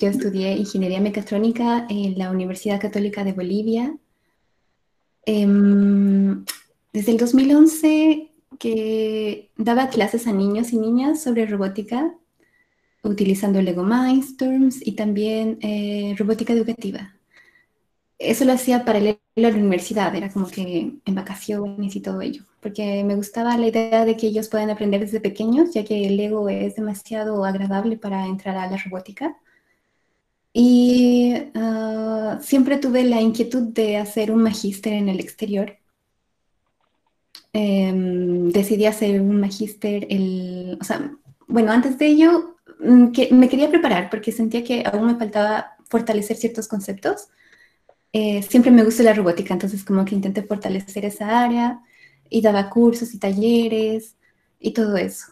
Yo estudié ingeniería mecatrónica en la Universidad Católica de Bolivia. Em, desde el 2011 que daba clases a niños y niñas sobre robótica, utilizando Lego Mindstorms y también eh, robótica educativa. Eso lo hacía paralelo a la universidad, era como que en vacaciones y todo ello, porque me gustaba la idea de que ellos puedan aprender desde pequeños, ya que el Lego es demasiado agradable para entrar a la robótica. Y ah, siempre tuve la inquietud de hacer un magíster en el exterior. Em, decidí hacer un magíster, el, o sea, bueno, antes de ello mm, que me quería preparar porque sentía que aún me faltaba fortalecer ciertos conceptos. Eh, siempre me gusta la robótica, entonces como que intenté fortalecer esa área y daba cursos y talleres y todo eso.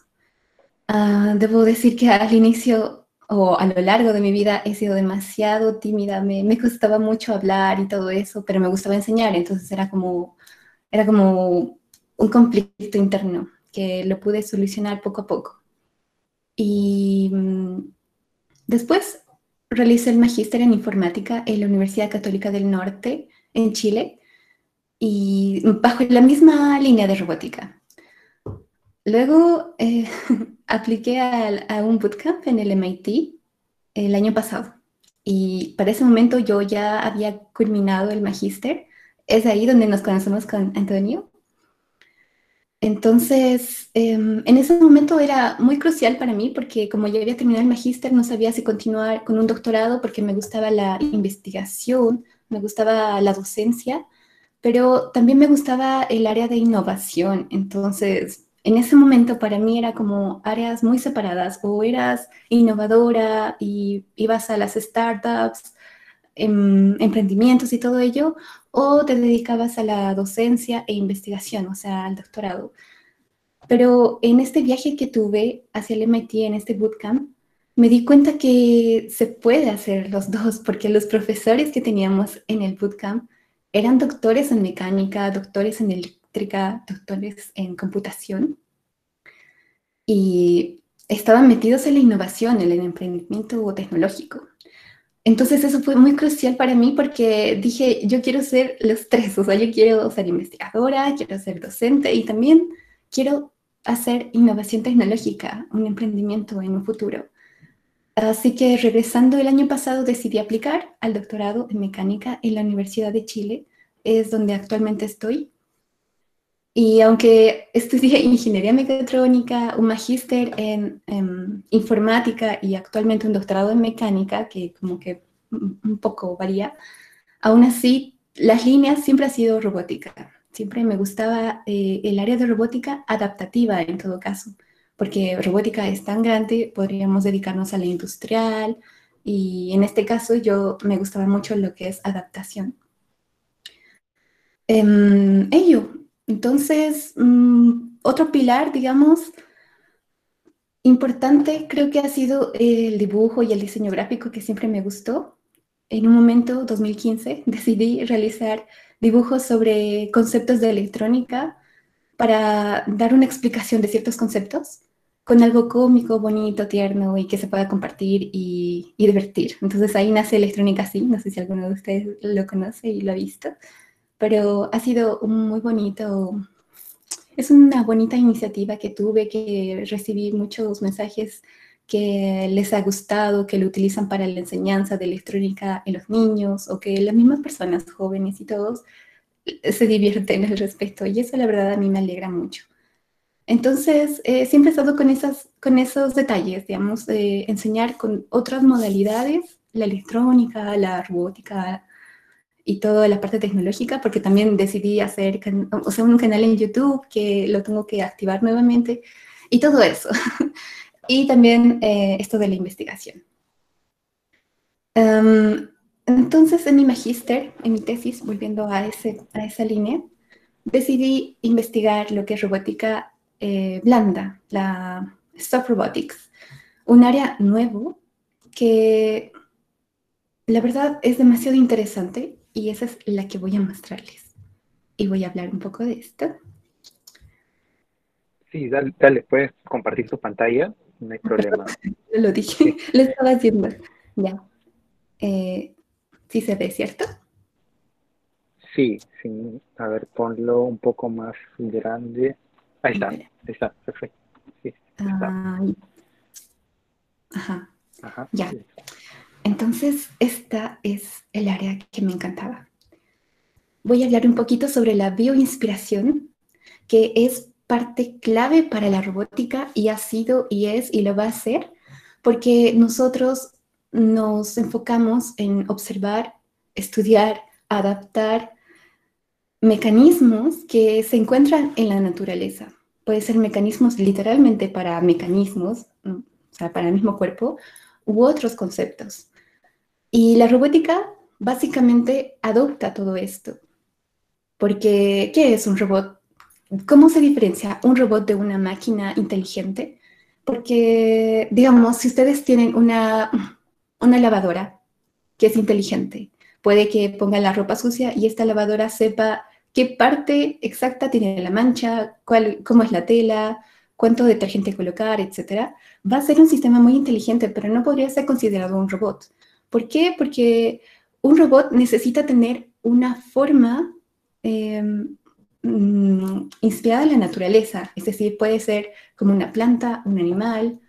Ah, debo decir que al inicio o a lo largo de mi vida he sido demasiado tímida, me, me, costaba mucho hablar y todo eso, pero me gustaba enseñar, entonces era como, era como un conflicto interno que lo pude solucionar poco a poco. Y mm, después realicé el magíster en informática en la Universidad Católica del Norte, en Chile, y bajo la misma línea de robótica. Luego eh, apliqué a, un bootcamp en el MIT el año pasado y para ese momento yo ya había culminado el magíster. Es ahí donde nos conocemos con Antonio. Entonces, em, en ese momento era muy crucial para mí porque como ya había terminado el magíster, no sabía si continuar con un doctorado porque me gustaba la investigación, me gustaba la docencia, pero también me gustaba el área de innovación. Entonces, en ese momento para mí era como áreas muy separadas, o eras innovadora y ibas a las startups, em, emprendimientos y todo ello, o te dedicabas a la docencia e investigación, o sea, al doctorado. Pero en este viaje que tuve hacia el MIT, en este bootcamp, me di cuenta que se puede hacer los dos, porque los profesores que teníamos en el bootcamp eran doctores en mecánica, doctores en eléctrica, doctores en computación, y estaban metidos en la innovación, en el emprendimiento tecnológico. Entonces eso fue muy crucial para mí porque dije, yo quiero ser los tres, o sea, yo quiero ser investigadora, quiero ser docente y también quiero hacer innovación tecnológica, un emprendimiento en un futuro. Así que regresando el año pasado decidí aplicar al doctorado en mecánica en la Universidad de Chile, es donde actualmente estoy. Y aunque estudié ingeniería mecatrónica, un magíster en, informática y actualmente un doctorado en mecánica, que como que un poco varía, aún así las líneas siempre ha sido robótica. Siempre me gustaba eh, el área de robótica adaptativa en todo caso, porque robótica es tan grande, podríamos dedicarnos a la industrial y en este caso yo me gustaba mucho lo que es adaptación. Um, ello, entonces, mm, otro pilar, digamos, importante creo que ha sido el dibujo y el diseño gráfico que siempre me gustó. En un momento, 2015, decidí realizar dibujos sobre conceptos de electrónica para dar una explicación de ciertos conceptos con algo cómico, bonito, tierno y que se pueda compartir y, divertir. Entonces ahí nace Electrónica Sí, no sé si alguno de ustedes lo conoce y lo ha visto pero ha sido muy bonito. Es una bonita iniciativa que tuve, que recibí muchos mensajes que les ha gustado, que lo utilizan para la enseñanza de electrónica en los niños o que las mismas personas jóvenes y todos se divierten al respecto. Y eso la verdad a mí me alegra mucho. Entonces, eh, siempre he estado con, esas, con esos detalles, digamos, de enseñar con otras modalidades, la electrónica, la robótica, y toda la parte tecnológica, porque también decidí hacer o sea, un canal en YouTube que lo tengo que activar nuevamente y todo eso. y también eh, esto de la investigación. Em, entonces, en mi magíster, en mi tesis, volviendo a, ese, a esa línea, decidí investigar lo que es robótica eh, blanda, la soft robotics, un área nuevo que la verdad es demasiado interesante y esa es la que voy a mostrarles. Y voy a hablar un poco de esto. Sí, dale, puedes compartir tu pantalla, no hay problema. Lo dije, lo estaba haciendo. Ya. Eh, sí se ve, ¿cierto? Sí, sí. A ver, ponlo un poco más grande. Ahí está, ahí está, perfecto. Sí, ajá. Ajá. Ya. Entonces, esta es el área que me encantaba. Voy a hablar un poquito sobre la bioinspiración, que es parte clave para la robótica y ha sido y es y lo va a ser, porque nosotros nos enfocamos en observar, estudiar, adaptar mecanismos que se encuentran en la naturaleza. Puede ser mecanismos literalmente para mecanismos, o sea, para el mismo cuerpo, u otros conceptos. Y la robótica básicamente adopta todo esto. Porque, ¿qué es un robot? ¿Cómo se diferencia un robot de una máquina inteligente? Porque, digamos, si ustedes tienen una, una lavadora que es inteligente, puede que ponga la ropa sucia y esta lavadora sepa qué parte exacta tiene la mancha, cuál, cómo es la tela, cuánto detergente colocar, etc. Va a ser un sistema muy inteligente, pero no podría ser considerado un robot. ¿Por qué? Porque un robot necesita tener una forma em, mm, inspirada en la naturaleza, es decir, puede ser como una planta, un animal,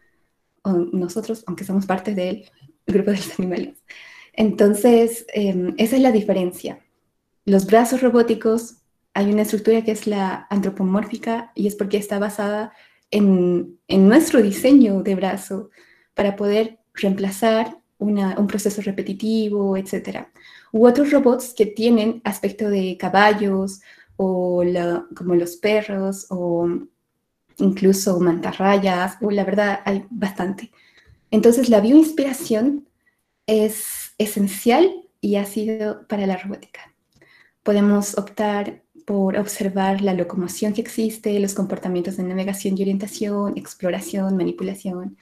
o nosotros, aunque somos parte del grupo de los animales. Entonces, em, esa es la diferencia. Los brazos robóticos, hay una estructura que es la antropomórfica y es porque está basada en, nuestro diseño de brazo para poder reemplazar un proceso repetitivo, etc. U otros robots que tienen aspecto de caballos o como los perros o incluso mantarrayas, o la verdad hay bastante. Entonces la bioinspiración es esencial y ha sido para la robótica. Podemos optar por observar la locomoción que existe, los comportamientos de navegación y orientación, exploración, manipulación,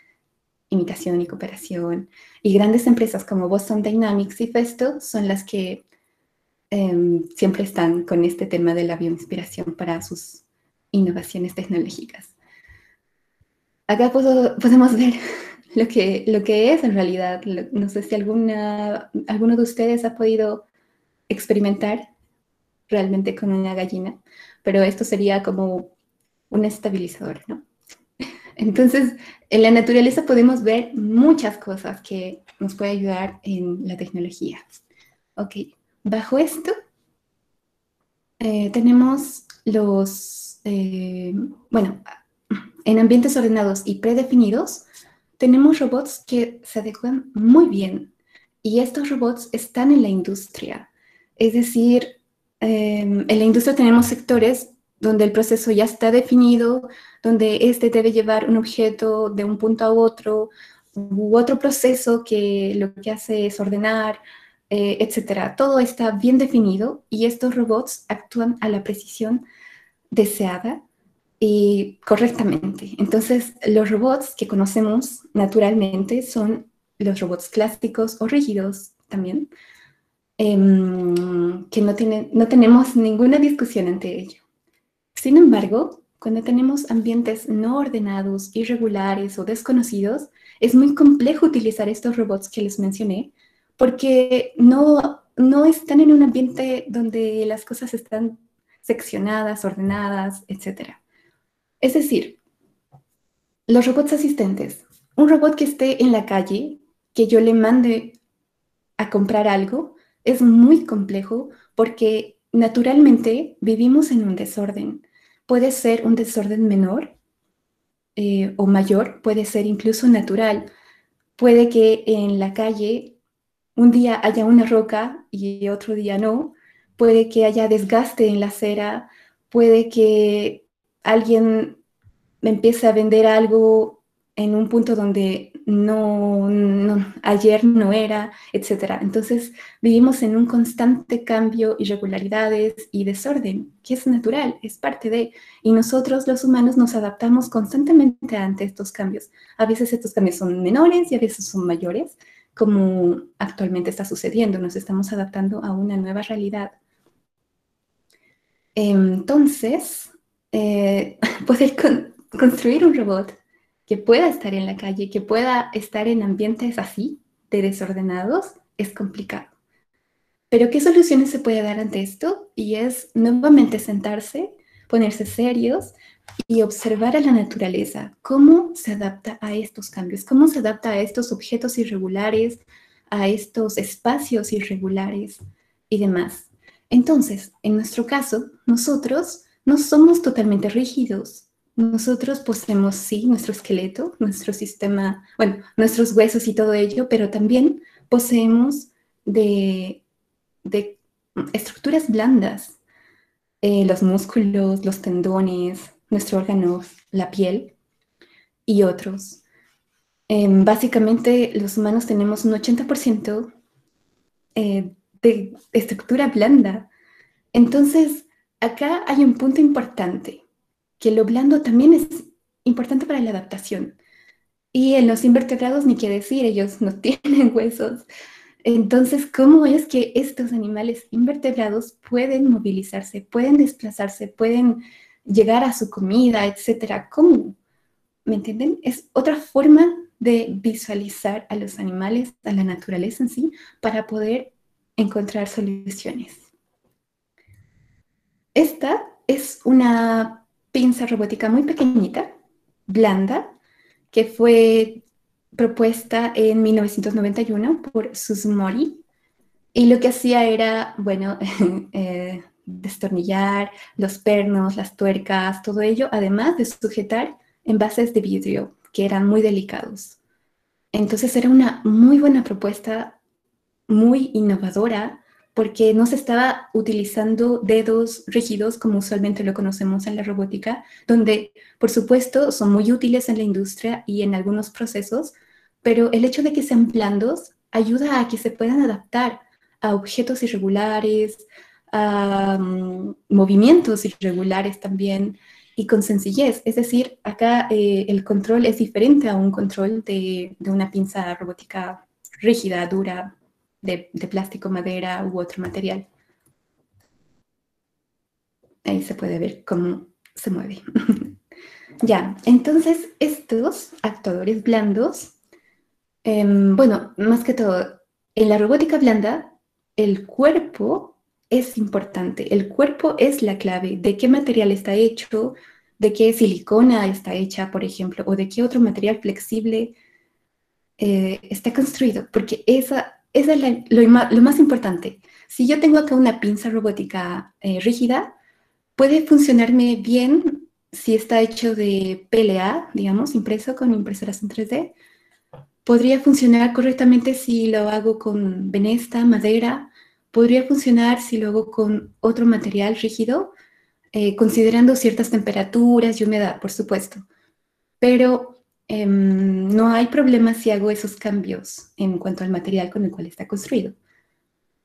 imitación y cooperación. Y grandes empresas como Boston Dynamics y Festo son las que em, siempre están con este tema de la bioinspiración para sus innovaciones tecnológicas. Acá podemos ver lo que, lo que es en realidad. No sé si alguna, alguno de ustedes ha podido experimentar realmente con una gallina, pero esto sería como un estabilizador, ¿no? Entonces, en la naturaleza podemos ver muchas cosas que nos puede ayudar en la tecnología. Ok, bajo esto eh, tenemos los, eh, bueno, en ambientes ordenados y predefinidos, tenemos robots que se adecuan muy bien y estos robots están en la industria. Es decir, Em, en la industria tenemos sectores donde el proceso ya está definido, donde este debe llevar un objeto de un punto a otro, u otro proceso que lo que hace es ordenar, eh, etcétera. Todo está bien definido y estos robots actúan a la precisión deseada y correctamente. Entonces, los robots que conocemos naturalmente son los robots clásicos o rígidos también, Em, que no, tiene, no tenemos ninguna discusión ante ello. Sin embargo, cuando tenemos ambientes no ordenados, irregulares o desconocidos, es muy complejo utilizar estos robots que les mencioné porque no, no están en un ambiente donde las cosas están seccionadas, ordenadas, etc. Es decir, los robots asistentes, un robot que esté en la calle, que yo le mande a comprar algo, es muy complejo porque naturalmente vivimos en un desorden. Puede ser un desorden menor eh, o mayor, puede ser incluso natural. Puede que en la calle un día haya una roca y otro día no. Puede que haya desgaste en la acera. Puede que alguien empiece a vender algo en un punto donde no, ayer no era, etc. Entonces vivimos en un constante cambio, irregularidades y desorden, que es natural, es parte de, y nosotros los humanos nos adaptamos constantemente ante estos cambios. A veces estos cambios son menores y a veces son mayores, como actualmente está sucediendo, nos estamos adaptando a una nueva realidad. Entonces, eh, poder construir un robot que pueda estar en la calle, que pueda estar en ambientes así, de desordenados, es complicado. Pero ¿qué soluciones se puede dar ante esto? Y es nuevamente sentarse, ponerse serios y observar a la naturaleza, cómo se adapta a estos cambios, cómo se adapta a estos objetos irregulares, a estos espacios irregulares y demás. Entonces, en nuestro caso, nosotros no somos totalmente rígidos. Nosotros poseemos, sí, nuestro esqueleto, nuestro sistema, bueno, nuestros huesos y todo ello, pero también poseemos de, estructuras blandas, eh, los músculos, los tendones, nuestro órgano, la piel y otros. Em, básicamente, los humanos tenemos un 80% eh, de estructura blanda. Entonces, acá hay un punto importante, que lo blando también es importante para la adaptación. Y en los invertebrados, ni qué decir, ellos no tienen huesos. Entonces, ¿cómo es que estos animales invertebrados pueden movilizarse, pueden desplazarse, pueden llegar a su comida, etcétera? ¿Cómo? ¿Me entienden? Es otra forma de visualizar a los animales, a la naturaleza en sí, para poder encontrar soluciones. Esta es una pinza robótica muy pequeñita, blanda, que fue propuesta en 1991 por Susumori. Y lo que hacía era, bueno, eh, destornillar los pernos, las tuercas, todo ello, además de sujetar envases de vidrio que eran muy delicados. Entonces era una muy buena propuesta, muy innovadora, porque no se estaba utilizando dedos rígidos como usualmente lo conocemos en la robótica, donde por supuesto son muy útiles en la industria y en algunos procesos, pero el hecho de que sean blandos ayuda a que se puedan adaptar a objetos irregulares, a mm, movimientos irregulares también, y con sencillez. Es decir, acá eh, el control es diferente a un control de, una pinza robótica rígida, dura, de, plástico, madera u otro material. Ahí se puede ver cómo se mueve. ya, entonces estos actuadores blandos, em, bueno, más que todo, en la robótica blanda, el cuerpo es importante. El cuerpo es la clave. ¿De qué material está hecho? ¿De qué silicona está hecha, por ejemplo? ¿O de qué otro material flexible eh, está construido? Porque esa, es lo, más importante. Si yo tengo acá una pinza robótica eh, rígida, puede funcionarme bien si está hecho de PLA, digamos, impreso con impresoras en 3D. Podría funcionar correctamente si lo hago con venesta, madera, podría funcionar si lo hago con otro material rígido, eh, considerando ciertas temperaturas y humedad, por supuesto. Pero em, no hay problema si hago esos cambios en cuanto al material con el cual está construido.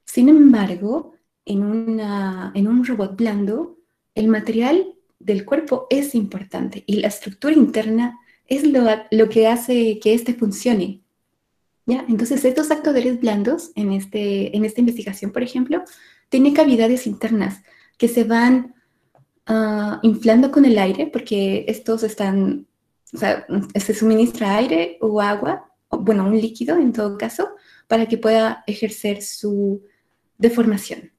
Sin embargo, en, una, en un robot blando, el material del cuerpo es importante y la estructura interna es lo, lo que hace que éste funcione ¿Ya? Entonces, estos actuadores blandos en, este, en esta investigación, por ejemplo, tienen cavidades internas que se van ah, inflando con el aire, porque estos están, o sea, se suministra aire o agua, o, bueno, un líquido en todo caso, para que pueda ejercer su deformación.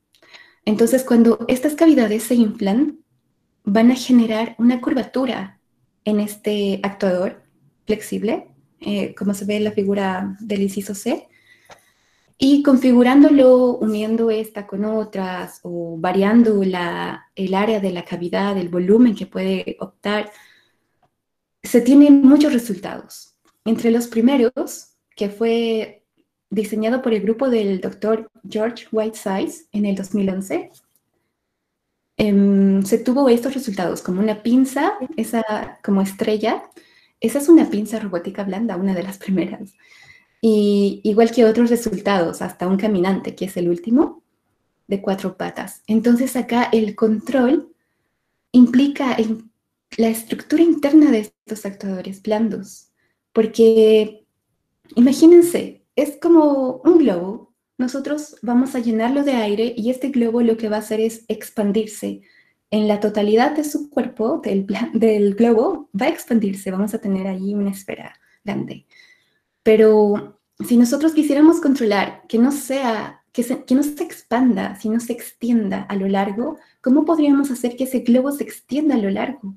Entonces, cuando estas cavidades se inflan, van a generar una curvatura en este actuador flexible eh, como se ve en la figura del inciso C, y configurándolo, uniendo esta con otras o variando el área de la cavidad, el volumen que puede optar, se tienen muchos resultados. Entre los primeros, que fue diseñado por el grupo del doctor George Whitesides en el 2011, em, se tuvo estos resultados, como una pinza, esa como estrella, esa es una pinza robótica blanda, una de las primeras. Y igual que otros resultados, hasta un caminante, que es el último, de cuatro patas. Entonces acá el control implica la estructura interna de estos actuadores blandos. Porque imagínense, es como un globo. Nosotros vamos a llenarlo de aire y este globo lo que va a hacer es expandirse en la totalidad de su cuerpo, del, globo, va a expandirse, vamos a tener allí una esfera grande. Pero si nosotros quisiéramos controlar que no sea, que, que no se expanda, sino se extienda a lo largo, ¿cómo podríamos hacer que ese globo se extienda a lo largo?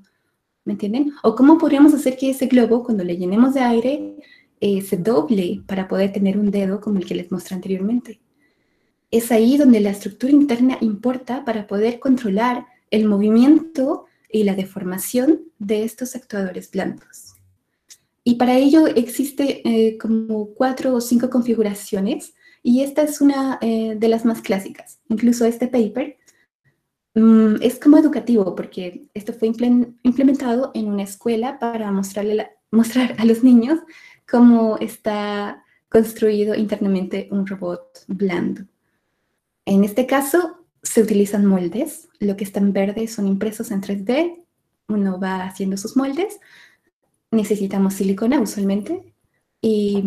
¿Me entienden? ¿O cómo podríamos hacer que ese globo, cuando le llenemos de aire, eh, se doble para poder tener un dedo como el que les mostré anteriormente? Es ahí donde la estructura interna importa para poder controlar el movimiento y la deformación de estos actuadores blandos. Y para ello existe eh, como cuatro o cinco configuraciones y esta es una eh, de las más clásicas. Incluso este paper es como educativo porque esto fue implementado en una escuela para mostrarle mostrar a los niños cómo está construido internamente un robot blando. En este caso, se utilizan moldes. Lo que está en verde son impresos en 3D. Uno va haciendo sus moldes. Necesitamos silicona usualmente y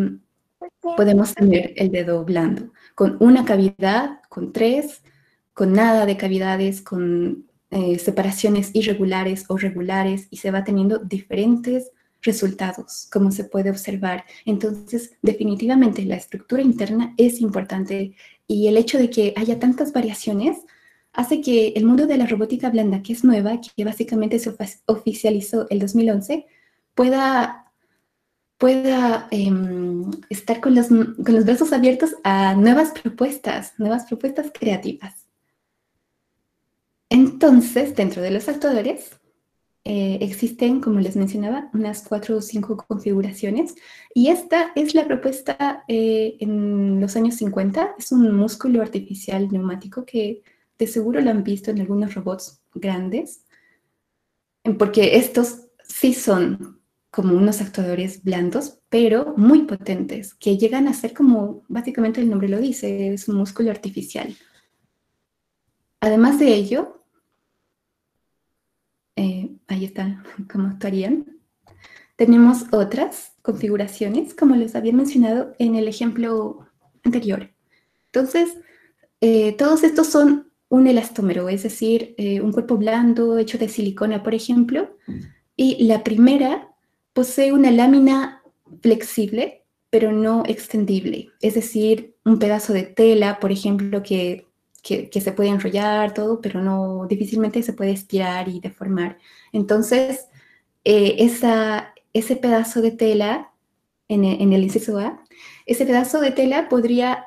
podemos tener el dedo blando con una cavidad, con tres, con nada de cavidades, con eh, separaciones irregulares o regulares y se va teniendo diferentes resultados, como se puede observar. Entonces, definitivamente la estructura interna es importante y el hecho de que haya tantas variaciones hace que el mundo de la robótica blanda, que es nueva, que básicamente se oficializó el 2011, pueda, pueda em, estar con los, con los brazos abiertos a nuevas propuestas, nuevas propuestas creativas. Entonces, dentro de los actuadores, eh, existen, como les mencionaba, unas cuatro o cinco configuraciones y esta es la propuesta eh, en los años 50. Es un músculo artificial neumático que de seguro lo han visto en algunos robots grandes, porque estos sí son como unos actuadores blandos, pero muy potentes, que llegan a ser como, básicamente el nombre lo dice, es un músculo artificial. Además de ello, eh, ahí está cómo actuarían. Tenemos otras configuraciones, como les había mencionado en el ejemplo anterior. Entonces, eh, todos estos son un elastómero, es decir, eh, un cuerpo blando hecho de silicona, por ejemplo, y la primera posee una lámina flexible, pero no extendible, es decir, un pedazo de tela, por ejemplo, que que, se puede enrollar, todo, pero no, difícilmente se puede estirar y deformar. Entonces, eh, esa, ese pedazo de tela en el, en el, inciso A, ese pedazo de tela podría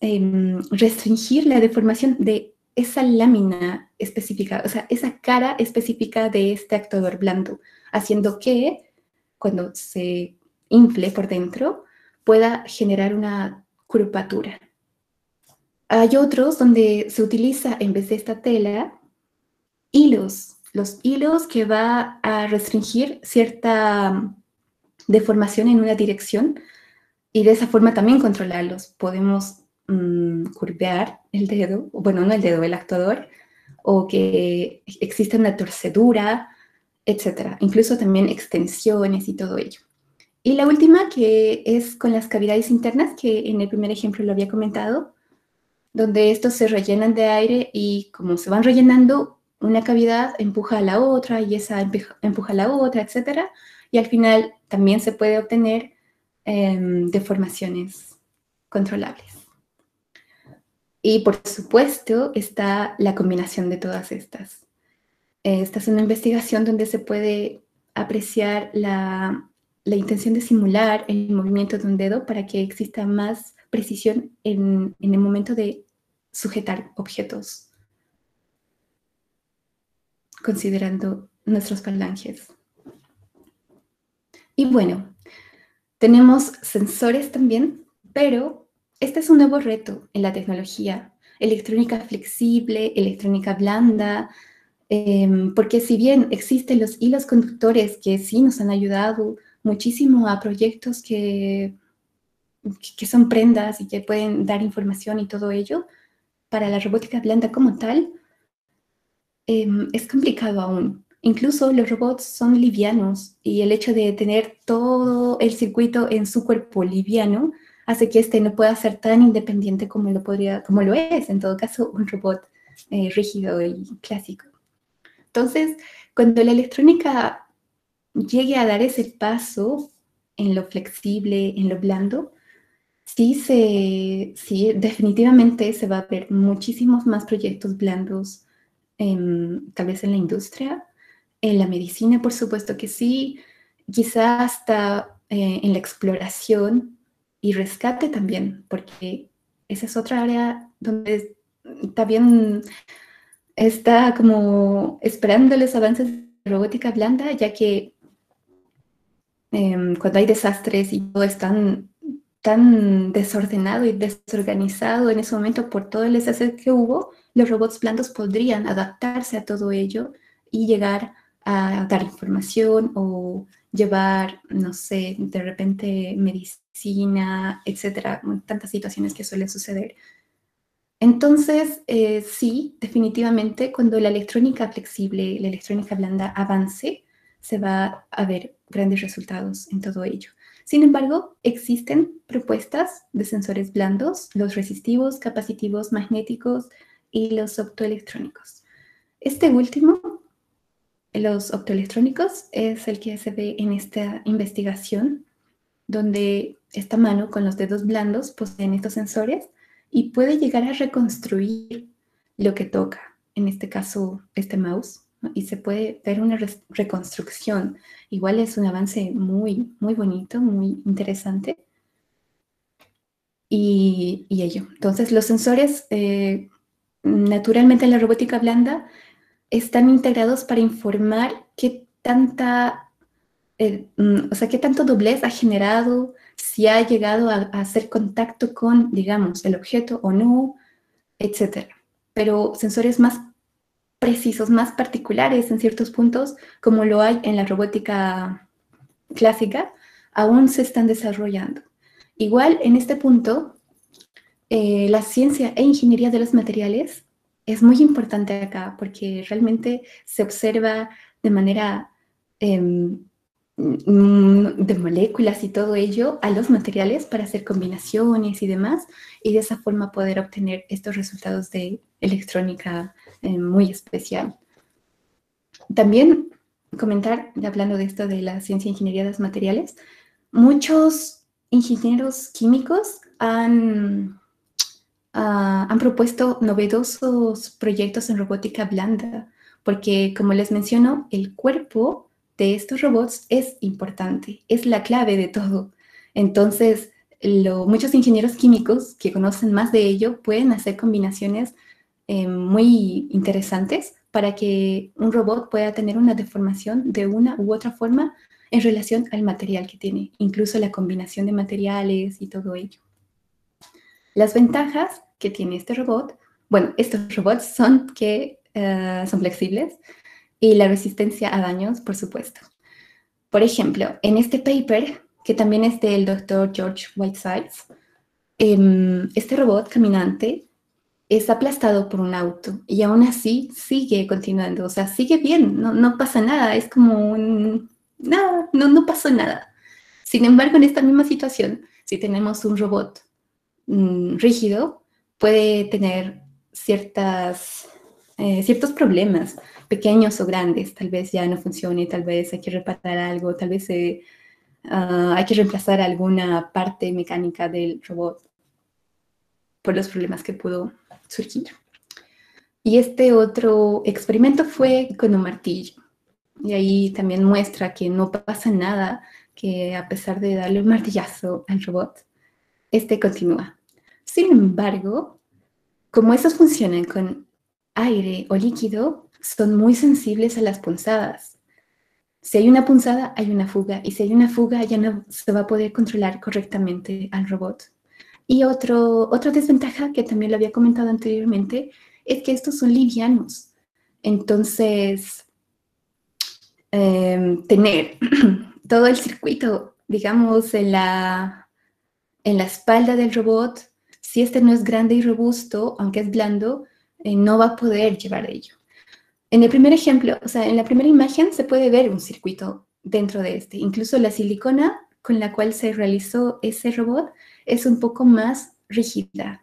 em, restringir la deformación de esa lámina específica, o sea, esa cara específica de este actuador blando, haciendo que cuando se infle por dentro pueda generar una curvatura. Hay otros donde se utiliza en vez de esta tela hilos, los hilos que va a restringir cierta mm, deformación en una dirección y de esa forma también controlarlos. Podemos mm, curvear el dedo, bueno, no el dedo, el actuador, o que exista una torcedura, etcétera. Incluso también extensiones y todo ello. Y la última, que es con las cavidades internas, que en el primer ejemplo lo había comentado, donde estos se rellenan de aire y como se van rellenando, una cavidad empuja a la otra y esa empuja a la otra, etc. Y al final también se puede obtener em, deformaciones controlables. Y por supuesto está la combinación de todas estas. Esta es una investigación donde se puede apreciar la, intención de simular el movimiento de un dedo para que exista más precisión en el momento de sujetar objetos, considerando nuestros falanges. Y bueno, tenemos sensores también, pero este es un nuevo reto en la tecnología. Electrónica flexible, electrónica blanda, em, porque si bien existen los hilos conductores que sí nos han ayudado muchísimo a proyectos que, que son prendas y que pueden dar información y todo ello, para la robótica blanda como tal, em, es complicado aún. Incluso los robots son livianos y el hecho de tener todo el circuito en su cuerpo liviano hace que este no pueda ser tan independiente como lo, podría, como lo es, en todo caso, un robot eh, rígido y clásico. Entonces, cuando la electrónica llegue a dar ese paso en lo flexible, en lo blando, sí, se, sí, definitivamente se va a ver muchísimos más proyectos blandos, tal vez en la industria, en la medicina, por supuesto que sí, quizás hasta eh, en la exploración y rescate también, porque esa es otra área donde también está como esperando los avances de robótica blanda, ya que em, cuando hay desastres y todo es tan, desordenado y desorganizado en ese momento por todo el desastre que hubo, los robots blandos podrían adaptarse a todo ello y llegar a dar información o llevar, no sé, de repente medicina, etcétera, tantas situaciones que suelen suceder. Entonces, eh, sí, definitivamente, cuando la electrónica flexible, la electrónica blanda avance, se va a ver grandes resultados en todo ello. Sin embargo, existen propuestas de sensores blandos, los resistivos, capacitivos, magnéticos y los optoelectrónicos. Este último los optoelectrónicos es el que se ve en esta investigación, donde esta mano con los dedos blandos poseen estos sensores y puede llegar a reconstruir lo que toca, en este caso este mouse, y se puede ver una reconstrucción. Igual es un avance muy, muy bonito, muy interesante. Y, ello. Entonces, los sensores, eh, naturalmente en la robótica blanda, están integrados para informar qué tanta, eh, mm, o sea, qué tanto doblez ha generado, si ha llegado a, hacer contacto con, digamos, el objeto o no, etc. Pero sensores más precisos, más particulares en ciertos puntos, como lo hay en la robótica clásica, aún se están desarrollando. Igual, en este punto, eh, la ciencia e ingeniería de los materiales es muy importante acá porque realmente se observa de manera em, de moléculas y todo ello a los materiales para hacer combinaciones y demás y de esa forma poder obtener estos resultados de electrónica em, muy especial. También comentar, hablando de esto de la ciencia e ingeniería de los materiales, muchos ingenieros químicos han Ah, han propuesto novedosos proyectos en robótica blanda, porque como les menciono, el cuerpo de estos robots es importante, es la clave de todo. Entonces, muchos ingenieros químicos que conocen más de ello pueden hacer combinaciones eh, muy interesantes para que un robot pueda tener una deformación de una u otra forma en relación al material que tiene, incluso la combinación de materiales y todo ello. Las ventajas que tiene este robot, bueno, estos robots son que eh, son flexibles y la resistencia a daños, por supuesto. Por ejemplo, en este paper, que también es del doctor George Whitesides, em, este robot caminante es aplastado por un auto y aún así sigue continuando, o sea, sigue bien, no, no pasa nada, es como un... Nada, no, no pasó nada. Sin embargo, en esta misma situación, si tenemos un robot Mm, rígido puede tener ciertas, eh, ciertos problemas, pequeños o grandes. Tal vez ya no funcione, tal vez hay que reparar algo, tal vez ah, hay que reemplazar alguna parte mecánica del robot por los problemas que pudo surgir. Y este otro experimento fue con un martillo. Y ahí también muestra que no pasa nada, que a pesar de darle un martillazo al robot, este continúa. Sin embargo, como estos funcionan con aire o líquido, son muy sensibles a las punzadas. Si hay una punzada, hay una fuga, y si hay una fuga, ya no se va a poder controlar correctamente al robot. Y otro, otra desventaja que también lo había comentado anteriormente es que estos son livianos. Entonces, em, tener todo el circuito, digamos, en la, en la espalda del robot si este no es grande y robusto, aunque es blando, eh, no va a poder llevar ello. En el primer ejemplo, o sea, en la primera imagen se puede ver un circuito dentro de este. Incluso la silicona con la cual se realizó ese robot es un poco más rígida.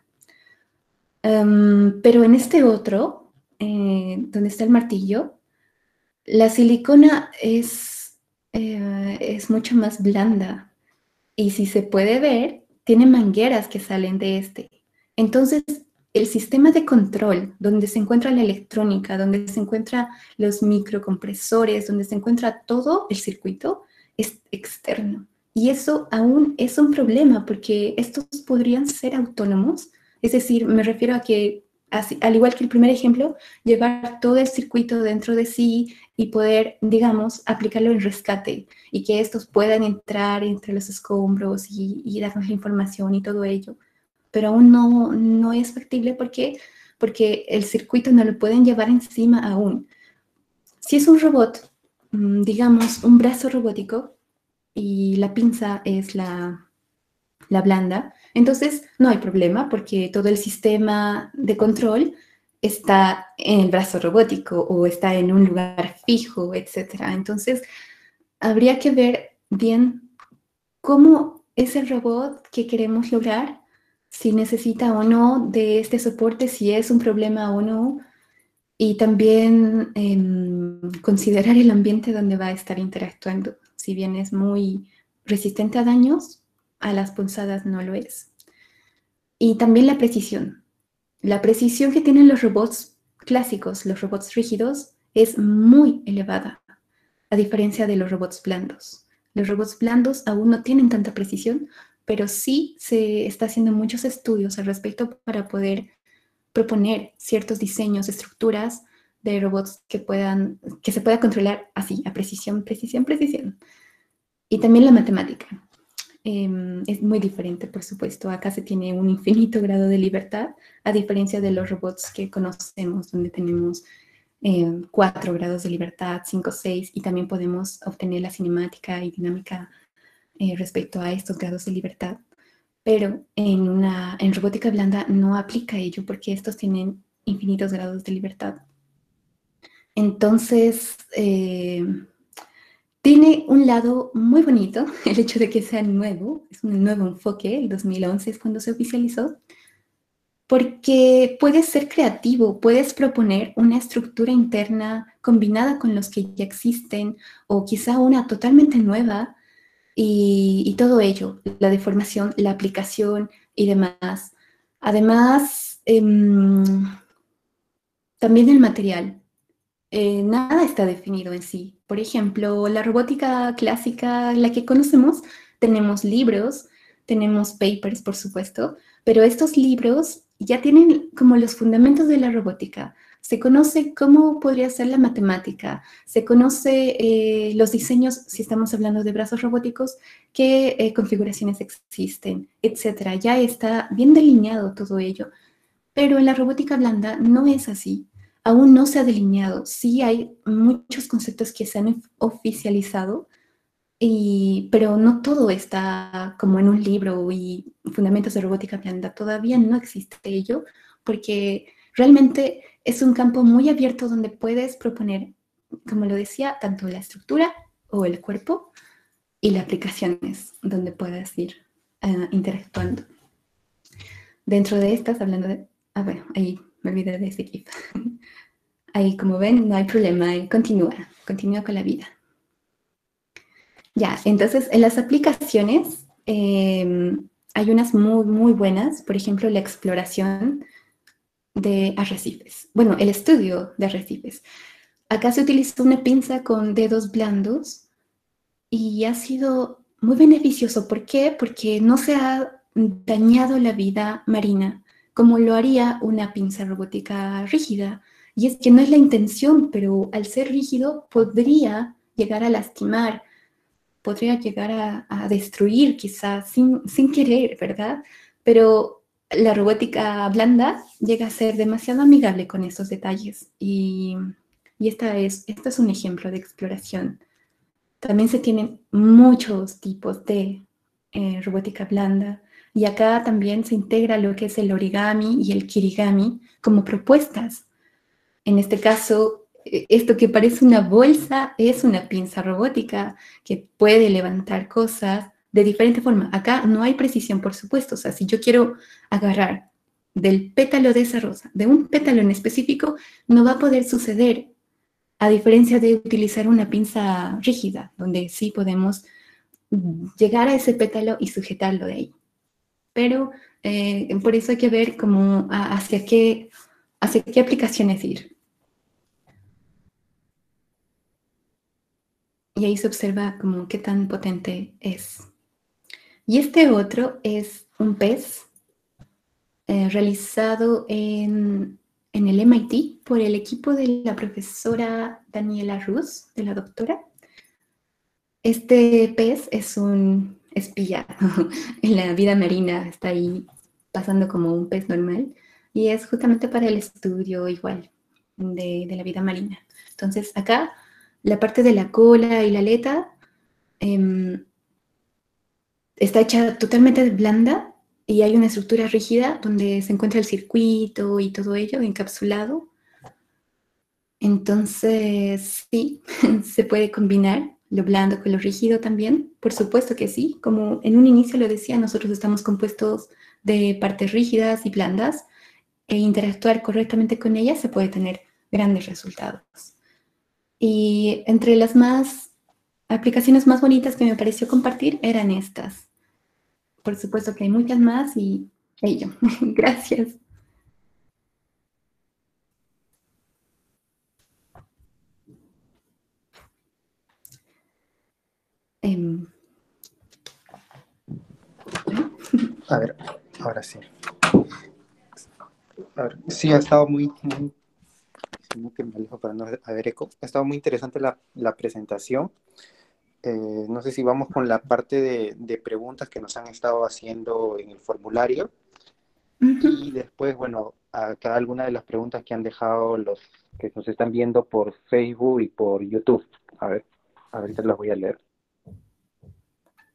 Em, pero en este otro, eh, donde está el martillo, la silicona es, eh, es mucho más blanda. Y si se puede ver, tiene mangueras que salen de este. Entonces, el sistema de control, donde se encuentra la electrónica, donde se encuentran los microcompresores, donde se encuentra todo el circuito, es externo. Y eso aún es un problema porque estos podrían ser autónomos. Es decir, me refiero a que, al igual que el primer ejemplo, llevar todo el circuito dentro de sí y poder, digamos, aplicarlo en rescate y que estos puedan entrar entre los escombros y, darnos la información y todo ello. Pero aún no, no es factible porque, porque el circuito no lo pueden llevar encima aún. Si es un robot, mm, digamos, un brazo robótico, y la pinza es la, la blanda, entonces no hay problema porque todo el sistema de control está en el brazo robótico o está en un lugar fijo, etc. Entonces, habría que ver bien cómo es el robot que queremos lograr, si necesita o no de este soporte, si es un problema o no, y también em, considerar el ambiente donde va a estar interactuando si bien es muy resistente a daños, a las punzadas no lo es. Y también la precisión. La precisión que tienen los robots clásicos, los robots rígidos, es muy elevada, a diferencia de los robots blandos. Los robots blandos aún no tienen tanta precisión, pero sí se está haciendo muchos estudios al respecto para poder proponer ciertos diseños, estructuras de robots que puedan, que se pueda controlar así, a precisión, precisión, precisión. Y también la matemática. Em, es muy diferente, por supuesto. Acá se tiene un infinito grado de libertad, a diferencia de los robots que conocemos, donde tenemos em, cuatro grados de libertad, cinco, seis, y también podemos obtener la cinemática y dinámica eh, respecto a estos grados de libertad. Pero en, una, en robótica blanda no aplica ello porque estos tienen infinitos grados de libertad. Entonces, eh, tiene un lado muy bonito, el hecho de que sea nuevo, es un nuevo enfoque, el 2011 es cuando se oficializó, porque puedes ser creativo, puedes proponer una estructura interna combinada con los que ya existen o quizá una totalmente nueva y, todo ello, la deformación, la aplicación y demás. Además, em, también el material. Eh, nada está definido en sí. Por ejemplo, la robótica clásica, la que conocemos, tenemos libros, tenemos papers, por supuesto, pero estos libros ya tienen como los fundamentos de la robótica. Se conoce cómo podría ser la matemática, se conoce eh, los diseños, si estamos hablando de brazos robóticos, qué eh, configuraciones existen, etcétera. Ya está bien delineado todo ello. Pero en la robótica blanda no es así aún no se ha delineado. Sí hay muchos conceptos que se han oficializado, pero no todo está como en un libro y fundamentos de robótica blanda. Todavía no existe ello porque realmente es un campo muy abierto donde puedes proponer, como lo decía, tanto la estructura o el cuerpo y las aplicaciones donde puedas ir eh, interactuando. Dentro de estas, hablando de... Ah, bueno, ahí me olvidé de decir Ahí, como ven, no hay problema, continúa, continúa con la vida. Ya, entonces en las aplicaciones em, hay unas muy, muy buenas, por ejemplo, la exploración de arrecifes. Bueno, el estudio de arrecifes. Acá se utiliza una pinza con dedos blandos y ha sido muy beneficioso. ¿Por qué? Porque no se ha dañado la vida marina como lo haría una pinza robótica rígida y es que no es la intención, pero al ser rígido podría llegar a lastimar, podría llegar a, destruir quizás sin, querer, ¿verdad? Pero la robótica blanda llega a ser demasiado amigable con esos detalles y, esta es, este es un ejemplo de exploración. También se tienen muchos tipos de eh, robótica blanda y acá también se integra lo que es el origami y el kirigami como propuestas en este caso, e, esto que parece una bolsa es una pinza robótica que puede levantar cosas de diferente forma. Acá no hay precisión, por supuesto. O sea, si yo quiero agarrar del pétalo de esa rosa, de un pétalo en específico, no va a poder suceder, a diferencia de utilizar una pinza rígida, donde sí podemos llegar a ese pétalo y sujetarlo de ahí. Pero eh, por eso hay que ver cómo hacia qué, hacia qué aplicaciones ir. Y ahí se observa como qué tan potente es. Y este otro es un pez eh, realizado en, en, el MIT por el equipo de la profesora Daniela Ruz, de la doctora. Este pez es un espía en la vida marina, está ahí pasando como un pez normal y es justamente para el estudio igual de, la vida marina. Entonces acá la parte de la cola y la aleta em, está hecha totalmente blanda y hay una estructura rígida donde se encuentra el circuito y todo ello encapsulado. Entonces, sí, se puede combinar lo blando con lo rígido también. Por supuesto que sí. Como en un inicio lo decía, nosotros estamos compuestos de partes rígidas y blandas e interactuar correctamente con ellas se puede tener grandes resultados. Y entre las más aplicaciones más bonitas que me pareció compartir eran estas. Por supuesto que hay muchas más y ello. Gracias. Em. A ver, ahora sí. sí, ha estado muy, que me alejo para no haber eco. Ha estado muy interesante la, la presentación. Eh, no sé si vamos con la parte de, preguntas que nos han estado haciendo en el formulario. Y después, bueno, a cada alguna de las preguntas que han dejado los que nos están viendo por Facebook y por YouTube. A ver, ahorita las voy a leer.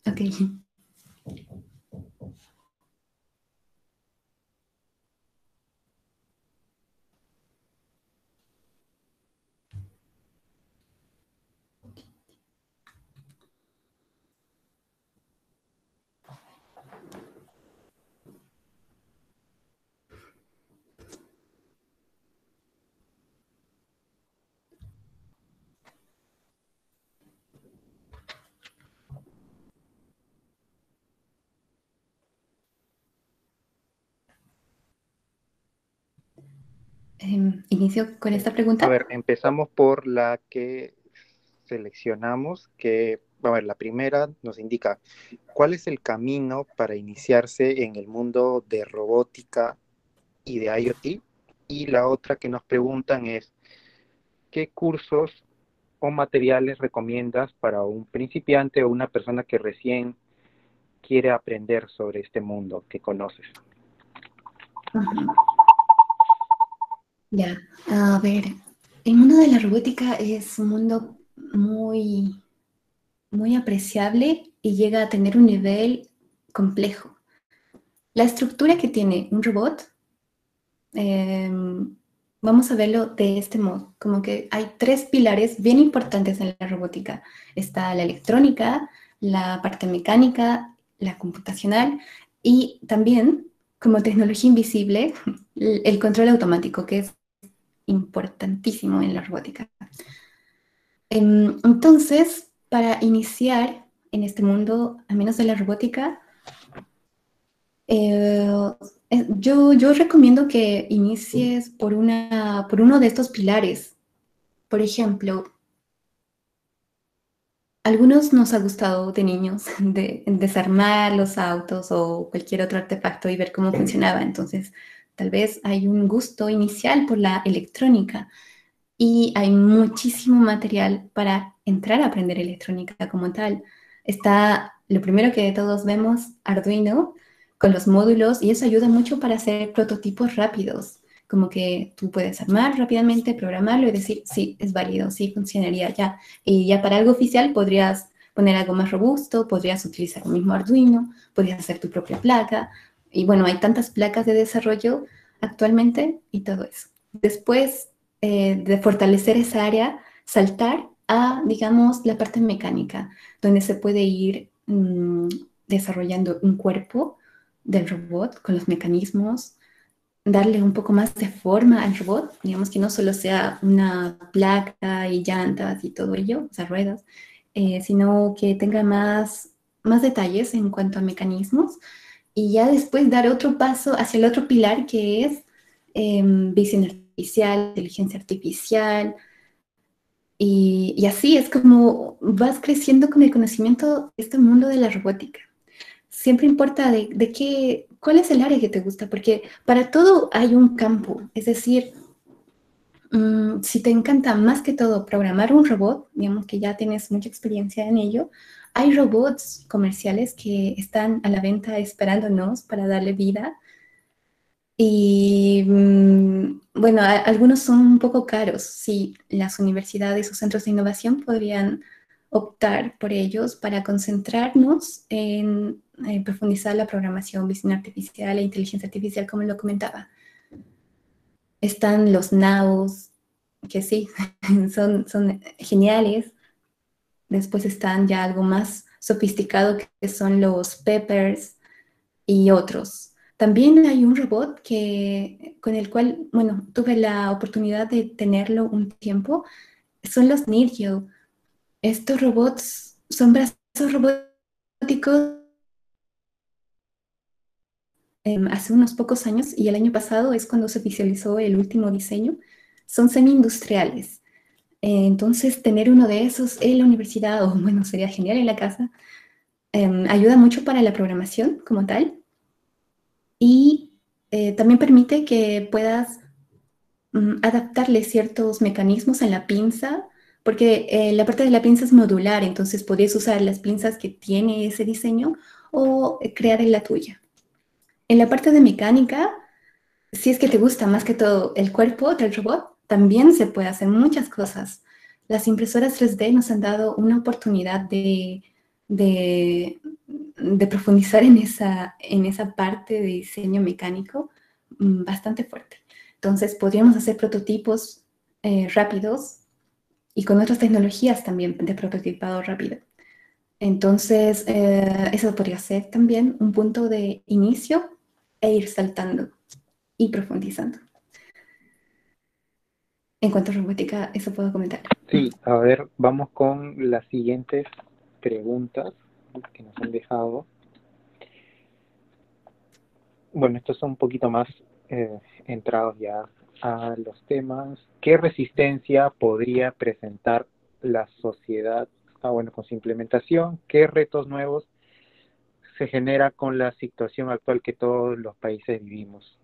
Ok. Em, inicio con esta pregunta. A ver, empezamos por la que seleccionamos, que, a ver, la primera nos indica, ¿cuál es el camino para iniciarse en el mundo de robótica y de IoT? Y la otra que nos preguntan es, ¿qué cursos o materiales recomiendas para un principiante o una persona que recién quiere aprender sobre este mundo que conoces? Ya, a ver, el mundo de la robótica es un mundo muy, muy apreciable y llega a tener un nivel complejo. La estructura que tiene un robot, em, vamos a verlo de este modo, como que hay tres pilares bien importantes en la robótica. Está la electrónica, la parte mecánica, la computacional y también como tecnología invisible, el control automático, que es importantísimo en la robótica. Em, entonces, para iniciar en este mundo, al menos de la robótica, eh, yo, recomiendo que inicies por, una, por uno de estos pilares. Por ejemplo, algunos nos ha gustado de niños de, desarmar los autos o cualquier otro artefacto y ver cómo funcionaba. Entonces, Tal vez hay un gusto inicial por la electrónica y hay muchísimo material para entrar a aprender electrónica como tal. Está lo primero que todos vemos, Arduino, con los módulos, y eso ayuda mucho para hacer prototipos rápidos, como que tú puedes armar rápidamente, programarlo y decir, sí, es válido, sí, funcionaría ya. Y ya para algo oficial podrías poner algo más robusto, podrías utilizar el mismo Arduino, podrías hacer tu propia placa, y bueno, hay tantas placas de desarrollo actualmente y todo eso. Después eh, de fortalecer esa área, saltar a, digamos, la parte mecánica, donde se puede ir mm, desarrollando un cuerpo del robot con los mecanismos, darle un poco más de forma al robot, digamos que no solo sea una placa y llantas y todo ello, o sea, ruedas, eh, sino que tenga más, más detalles en cuanto a mecanismos y ya después dar otro paso hacia el otro pilar que es em, visión artificial, inteligencia artificial. Y, así es como vas creciendo con el conocimiento de este mundo de la robótica. Siempre importa de, de qué, cuál es el área que te gusta, porque para todo hay un campo. Es decir, mm, si te encanta más que todo programar un robot, digamos que ya tienes mucha experiencia en ello, hay robots comerciales que están a la venta esperándonos para darle vida. Y mm, bueno, algunos son un poco caros. Si las universidades o centros de innovación podrían optar por ellos para concentrarnos en eh, profundizar la programación, visión artificial e inteligencia artificial, como lo comentaba. Están los NAOs, que sí, son, son geniales, Después están ya algo más sofisticado que son los Peppers y otros. También hay un robot que, con el cual, bueno, tuve la oportunidad de tenerlo un tiempo. Son los Nirgio. Estos robots son brazos robóticos em, hace unos pocos años y el año pasado es cuando se oficializó el último diseño. Son semi-industriales entonces, tener uno de esos en la universidad, o bueno, sería genial en la casa, em, ayuda mucho para la programación como tal. Y eh, también permite que puedas mm, adaptarle ciertos mecanismos en la pinza, porque eh, la parte de la pinza es modular, entonces podrías usar las pinzas que tiene ese diseño o eh, crear en la tuya. En la parte de mecánica, si es que te gusta más que todo el cuerpo del robot, también se puede hacer muchas cosas. Las impresoras 3D nos han dado una oportunidad de, profundizar en esa, en esa parte de diseño mecánico mm, bastante fuerte. Entonces, podríamos hacer prototipos eh, rápidos y con otras tecnologías también de prototipado rápido. Entonces, eh, eso podría ser también un punto de inicio e ir saltando y profundizando. En cuanto a robótica, eso puedo comentar. Sí, a ver, vamos con las siguientes preguntas que nos han dejado. Bueno, estos son un poquito más eh, entrados ya a los temas. ¿Qué resistencia podría presentar la sociedad ah, bueno, con su implementación? ¿Qué retos nuevos se genera con la situación actual que todos los países vivimos?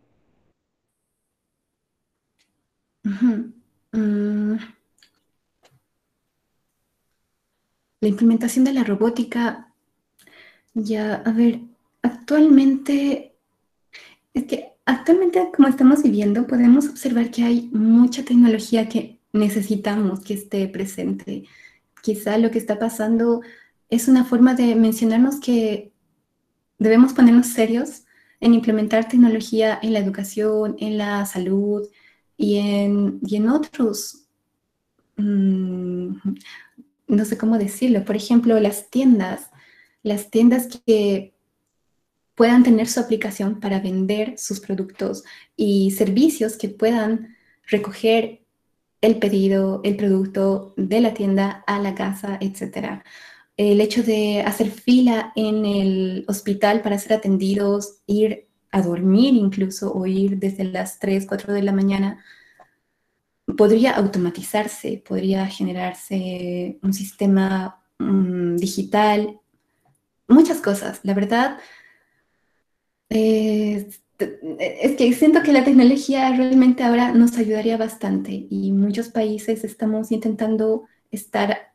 Mm. La implementación de la robótica, ya, a ver, actualmente, es que actualmente como estamos viviendo, podemos observar que hay mucha tecnología que necesitamos que esté presente. Quizá lo que está pasando es una forma de mencionarnos que debemos ponernos serios en implementar tecnología en la educación, en la salud, y en, y en otros, mm, no sé cómo decirlo, por ejemplo, las tiendas, las tiendas que puedan tener su aplicación para vender sus productos y servicios que puedan recoger el pedido, el producto de la tienda a la casa, etc. El hecho de hacer fila en el hospital para ser atendidos, ir a dormir incluso o ir desde las 3, 4 de la mañana, podría automatizarse, podría generarse un sistema mm, digital, muchas cosas. La verdad, es que siento que la tecnología realmente ahora nos ayudaría bastante y muchos países estamos intentando estar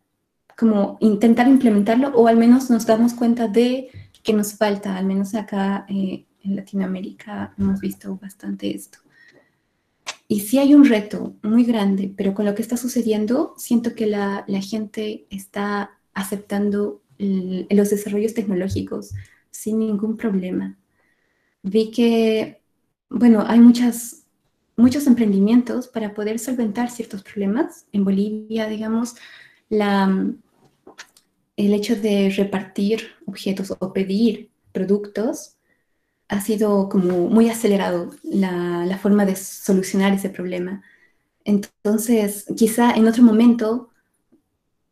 como intentar implementarlo o al menos nos damos cuenta de que nos falta, al menos acá eh, en Latinoamérica hemos visto bastante esto. Y sí hay un reto muy grande, pero con lo que está sucediendo, siento que la, gente está aceptando los desarrollos tecnológicos sin ningún problema. Vi que, bueno, hay muchas, muchos emprendimientos para poder solventar ciertos problemas. En Bolivia, digamos, la, el hecho de repartir objetos o pedir productos ha sido como muy acelerado la, forma de solucionar ese problema. Entonces, quizá en otro momento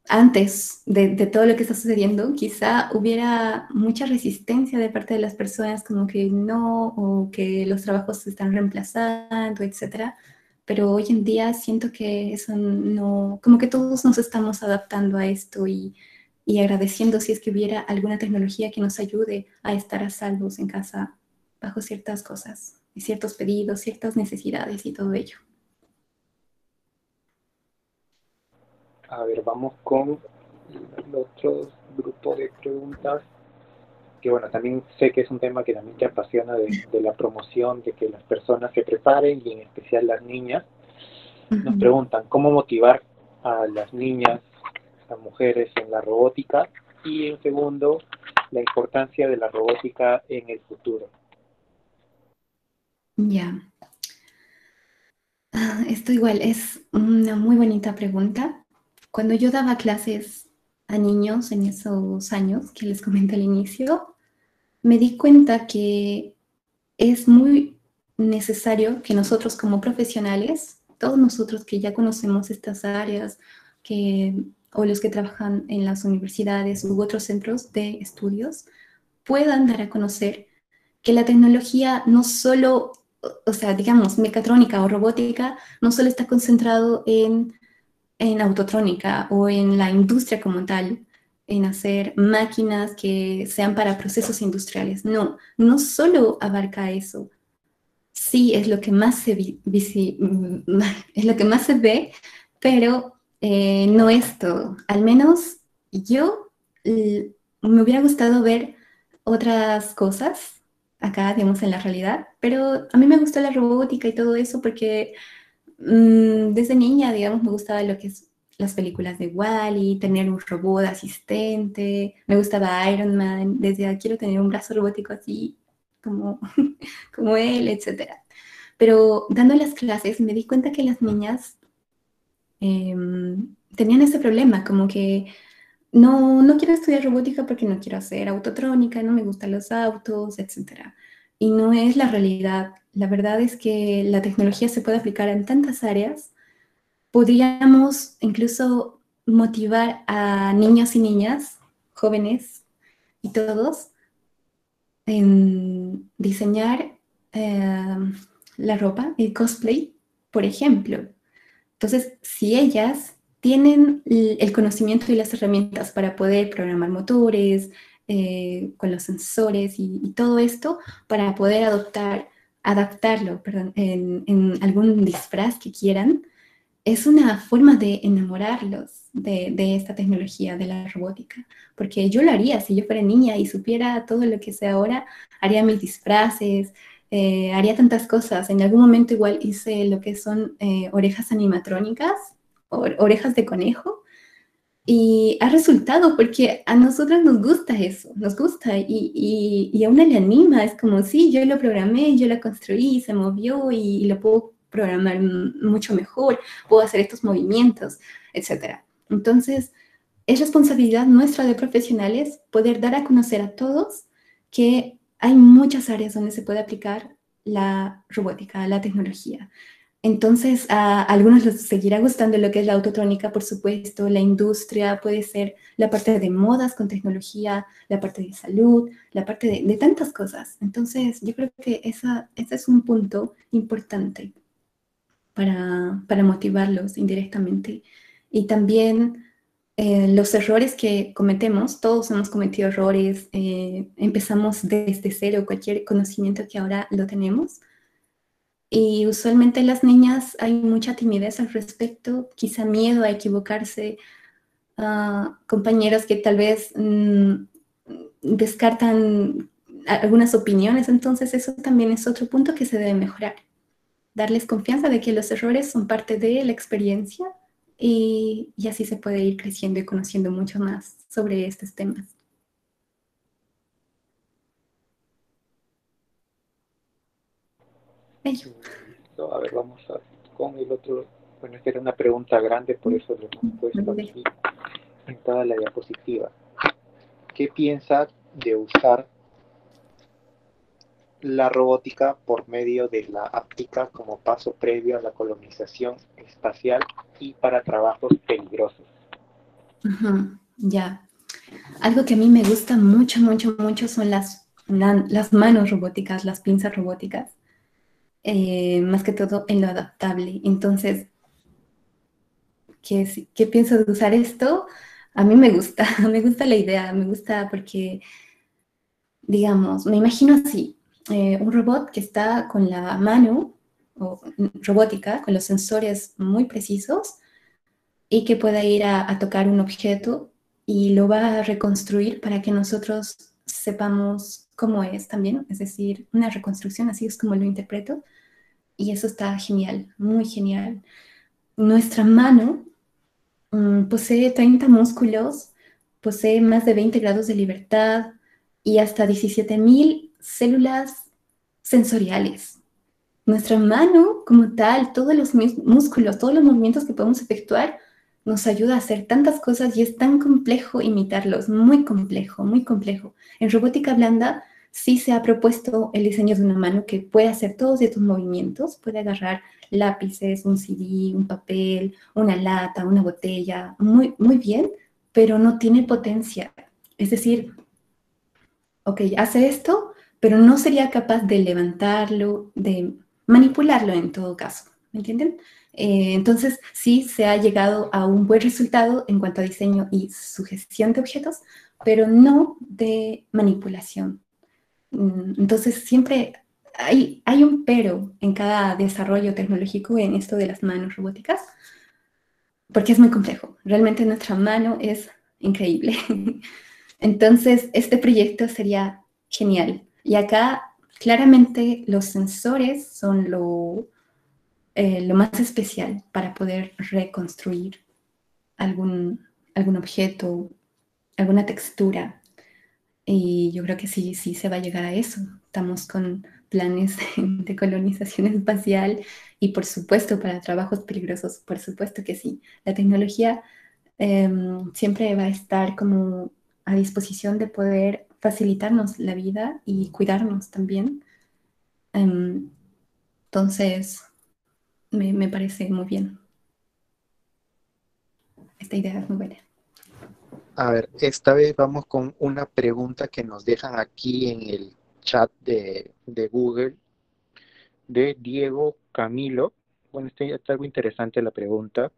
antes de, todo lo que está sucediendo, quizá hubiera mucha resistencia de parte de las personas, como que no, o que los trabajos se están reemplazando, etcétera. Pero hoy en día siento que eso no, como que todos nos estamos adaptando a esto y, y agradeciendo si es que hubiera alguna tecnología que nos ayude a estar a salvos en casa bajo ciertas cosas, y ciertos pedidos, ciertas necesidades y todo ello. A ver, vamos con el otro grupo de preguntas, que bueno, también sé que es un tema que también te apasiona de, la promoción, de que las personas se preparen y en especial las niñas. Nos preguntan cómo motivar a las niñas, a mujeres en la robótica y en segundo, la importancia de la robótica en el futuro. Ya. Ah, esto igual es una muy bonita pregunta cuando yo daba clases a niños en esos años que les comenté al inicio, me di cuenta que es muy necesario que nosotros como profesionales, todos nosotros que ya conocemos estas áreas, que, o los que trabajan en las universidades u otros centros de estudios, puedan dar a conocer que la tecnología no solo, o sea, digamos, mecatrónica o robótica, no solo está concentrado en en autotrónica o en la industria como tal, en hacer máquinas que sean para procesos industriales. No, no solo abarca eso. Sí, es lo que más se, es lo que más se ve, pero eh, no es todo. Al menos yo me hubiera gustado ver otras cosas acá, digamos, en la realidad, pero a mí me gustó la robótica y todo eso porque Mm, desde niña, digamos, me gustaba lo que es las películas de Wally, tener un robot asistente, me gustaba Iron Man, desde quiero tener un brazo robótico así como, como él, etc. Pero dando las clases me di cuenta que las niñas em, tenían ese problema, como que no, no quiero estudiar robótica porque no quiero hacer autotrónica, no me gustan los autos, etc. Y no es la realidad la verdad es que la tecnología se puede aplicar en tantas áreas. Podríamos incluso motivar a niños y niñas, jóvenes y todos, en diseñar eh, la ropa, el cosplay, por ejemplo. Entonces, si ellas tienen el conocimiento y las herramientas para poder programar motores, eh, con los sensores y, todo esto, para poder adaptarlo en, algún disfraz que quieran, es una forma de enamorarlos de, esta tecnología, de la robótica. Porque yo lo haría, si yo fuera niña y supiera todo lo que sé ahora, haría mis disfraces, eh, haría tantas cosas. En algún momento igual hice lo que son eh, orejas animatrónicas, orejas de conejo, y ha resultado porque a nosotras nos gusta eso, nos gusta y, y, a una le anima, es como, sí, yo lo programé, yo lo construí, se movió y, lo puedo programar mucho mejor, puedo hacer estos movimientos, etc. Entonces, es responsabilidad nuestra de profesionales poder dar a conocer a todos que hay muchas áreas donde se puede aplicar la robótica, la tecnología. Entonces, a algunos les seguirá gustando lo que es la autotrónica, por supuesto, la industria, puede ser la parte de modas con tecnología, la parte de salud, la parte de, tantas cosas. Entonces, yo creo que esa, ese es un punto importante para, motivarlos indirectamente. Y también eh, los errores que cometemos, todos hemos cometido errores, eh, empezamos desde cero, cualquier conocimiento que ahora lo tenemos y usualmente en las niñas hay mucha timidez al respecto, quizá miedo a equivocarse, compañeros que tal vez mm, descartan algunas opiniones, entonces eso también es otro punto que se debe mejorar. Darles confianza de que los errores son parte de la experiencia y así se puede ir creciendo y conociendo mucho más sobre estos temas. A ver, vamos a, con el otro. Bueno, esta era una pregunta grande, por eso lo hemos puesto aquí en toda la diapositiva. ¿Qué piensa de usar la robótica por medio de la áptica como paso previo a la colonización espacial y para trabajos peligrosos? Ya. Algo que a mí me gusta mucho, mucho, mucho son las, las manos robóticas, las pinzas robóticas. Eh, más que todo en lo adaptable. Entonces, ¿qué, ¿qué pienso de usar esto? A mí me gusta, me gusta la idea, me gusta porque, digamos, me imagino así, eh, un robot que está con la mano o, robótica, con los sensores muy precisos y que pueda ir a, a tocar un objeto y lo va a reconstruir para que nosotros sepamos cómo es también, es decir, una reconstrucción, así es como lo interpreto, y eso está genial, muy genial. Nuestra mano mm, posee 30 músculos, posee más de 20 grados de libertad y hasta 17.000 células sensoriales. Nuestra mano como tal, todos los músculos, todos los movimientos que podemos efectuar, nos ayuda a hacer tantas cosas y es tan complejo imitarlos, muy complejo, muy complejo. En robótica blanda sí se ha propuesto el diseño de una mano que puede hacer todos estos movimientos, puede agarrar lápices, un CD, un papel, una lata, una botella, muy, muy bien, pero no tiene potencia. Es decir, ok, hace esto, pero no sería capaz de levantarlo, de manipularlo en todo caso, ¿me entienden? Eh, entonces, sí se ha llegado a un buen resultado en cuanto a diseño y sugestión de objetos, pero no de manipulación. Mm, entonces, siempre hay, hay un pero en cada desarrollo tecnológico en esto de las manos robóticas, porque es muy complejo. Realmente nuestra mano es increíble. Entonces, este proyecto sería genial. Y acá, claramente, los sensores son lo, eh, lo más especial para poder reconstruir algún, algún objeto, alguna textura. Y yo creo que sí, sí se va a llegar a eso. Estamos con planes de colonización espacial y por supuesto para trabajos peligrosos, por supuesto que sí. La tecnología em, siempre va a estar como a disposición de poder facilitarnos la vida y cuidarnos también. Em, entonces, me, parece muy bien. Esta idea es muy buena. A ver, esta vez vamos con una pregunta que nos dejan aquí en el chat de, Google de Diego Camilo. Bueno, está, está algo interesante la pregunta.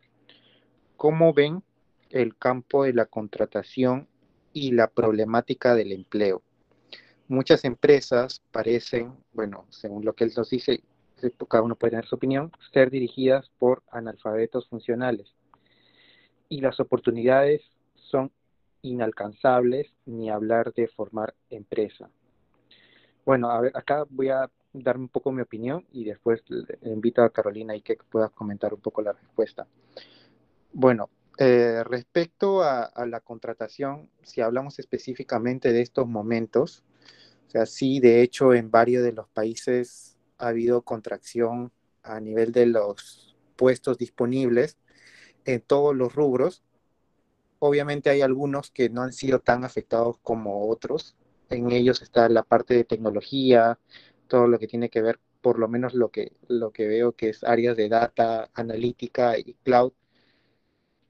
¿Cómo ven el campo de la contratación y la problemática del empleo? Muchas empresas parecen, bueno, según lo que él nos dice, cada uno puede tener su opinión, ser dirigidas por analfabetos funcionales. Y las oportunidades son inalcanzables, ni hablar de formar empresa. Bueno, a ver, acá voy a dar un poco mi opinión y después invito a Carolina y que puedas comentar un poco la respuesta. Bueno, eh, respecto a, a, la contratación, si hablamos específicamente de estos momentos, o sea, sí, de hecho, en varios de los países ha habido contracción a nivel de los puestos disponibles en todos los rubros. Obviamente hay algunos que no han sido tan afectados como otros. En ellos está la parte de tecnología, todo lo que tiene que ver, por lo menos lo que, lo que veo que es áreas de data, analítica y cloud.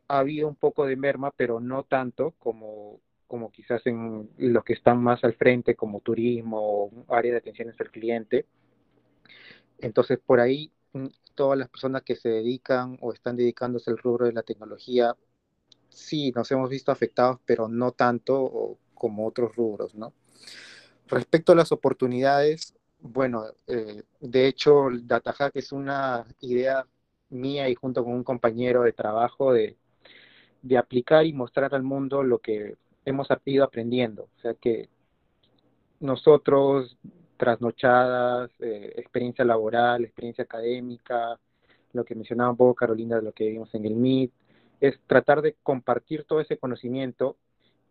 Ha habido un poco de merma, pero no tanto como, como quizás en los que están más al frente, como turismo área de atenciones al cliente entonces, por ahí, mm, todas las personas que se dedican o están dedicándose al rubro de la tecnología, sí, nos hemos visto afectados, pero no tanto como otros rubros, ¿no? Respecto a las oportunidades, bueno, eh, de hecho, DataHack es una idea mía y junto con un compañero de trabajo de, de aplicar y mostrar al mundo lo que hemos ido aprendiendo. O sea que nosotros trasnochadas, eh, experiencia laboral, experiencia académica, lo que mencionaba un poco Carolina de lo que vimos en el MIT, es tratar de compartir todo ese conocimiento,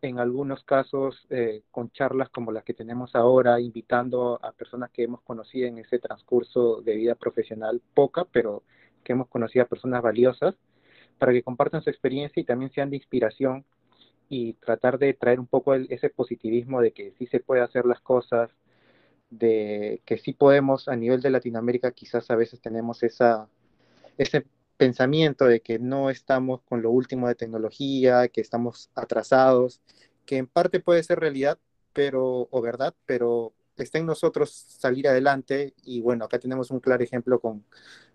en algunos casos eh, con charlas como las que tenemos ahora, invitando a personas que hemos conocido en ese transcurso de vida profesional, poca, pero que hemos conocido a personas valiosas, para que compartan su experiencia y también sean de inspiración y tratar de traer un poco ese positivismo de que sí se puede hacer las cosas, de que sí podemos a nivel de Latinoamérica, quizás a veces tenemos esa, ese pensamiento de que no estamos con lo último de tecnología, que estamos atrasados, que en parte puede ser realidad, pero, o verdad, pero está en nosotros salir adelante. Y bueno, acá tenemos un claro ejemplo con,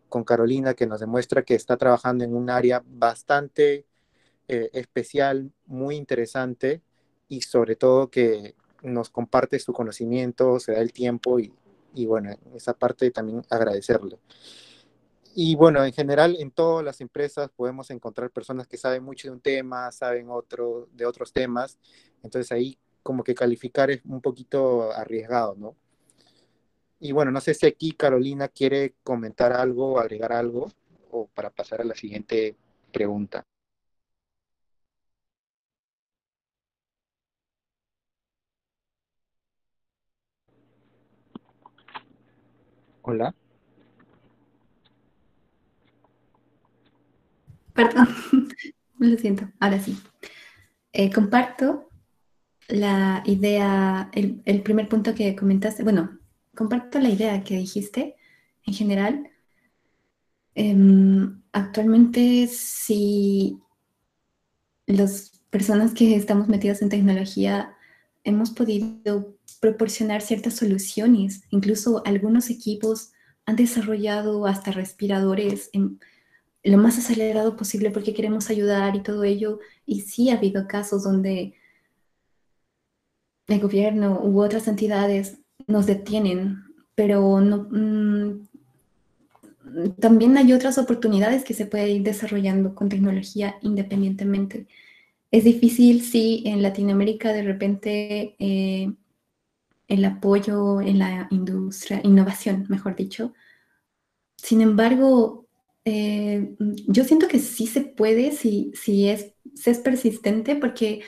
con Carolina que nos demuestra que está trabajando en un área bastante eh, especial, muy interesante y sobre todo que nos comparte su conocimiento, se da el tiempo y, y bueno, esa parte también agradecerle. Y bueno, en general en todas las empresas podemos encontrar personas que saben mucho de un tema, saben otro, de otros temas, entonces ahí como que calificar es un poquito arriesgado, ¿no? Y bueno, no sé si aquí Carolina quiere comentar algo, agregar algo, o para pasar a la siguiente pregunta. Hola. Perdón, lo siento, ahora sí. Eh, comparto la idea, el, primer punto que comentaste, bueno, comparto la idea que dijiste en general. Um, actualmente, si las personas que estamos metidas en tecnología hemos podido proporcionar ciertas soluciones, incluso algunos equipos han desarrollado hasta respiradores lo más acelerado posible porque queremos ayudar y todo ello. Y sí ha habido casos donde el gobierno u otras entidades nos detienen, pero no, mm, también hay otras oportunidades que se pueden ir desarrollando con tecnología independientemente. Es difícil si en Latinoamérica de repente eh, el apoyo en la industria, innovación, mejor dicho. Sin embargo, eh, yo siento que sí se puede si, si, es, si es persistente porque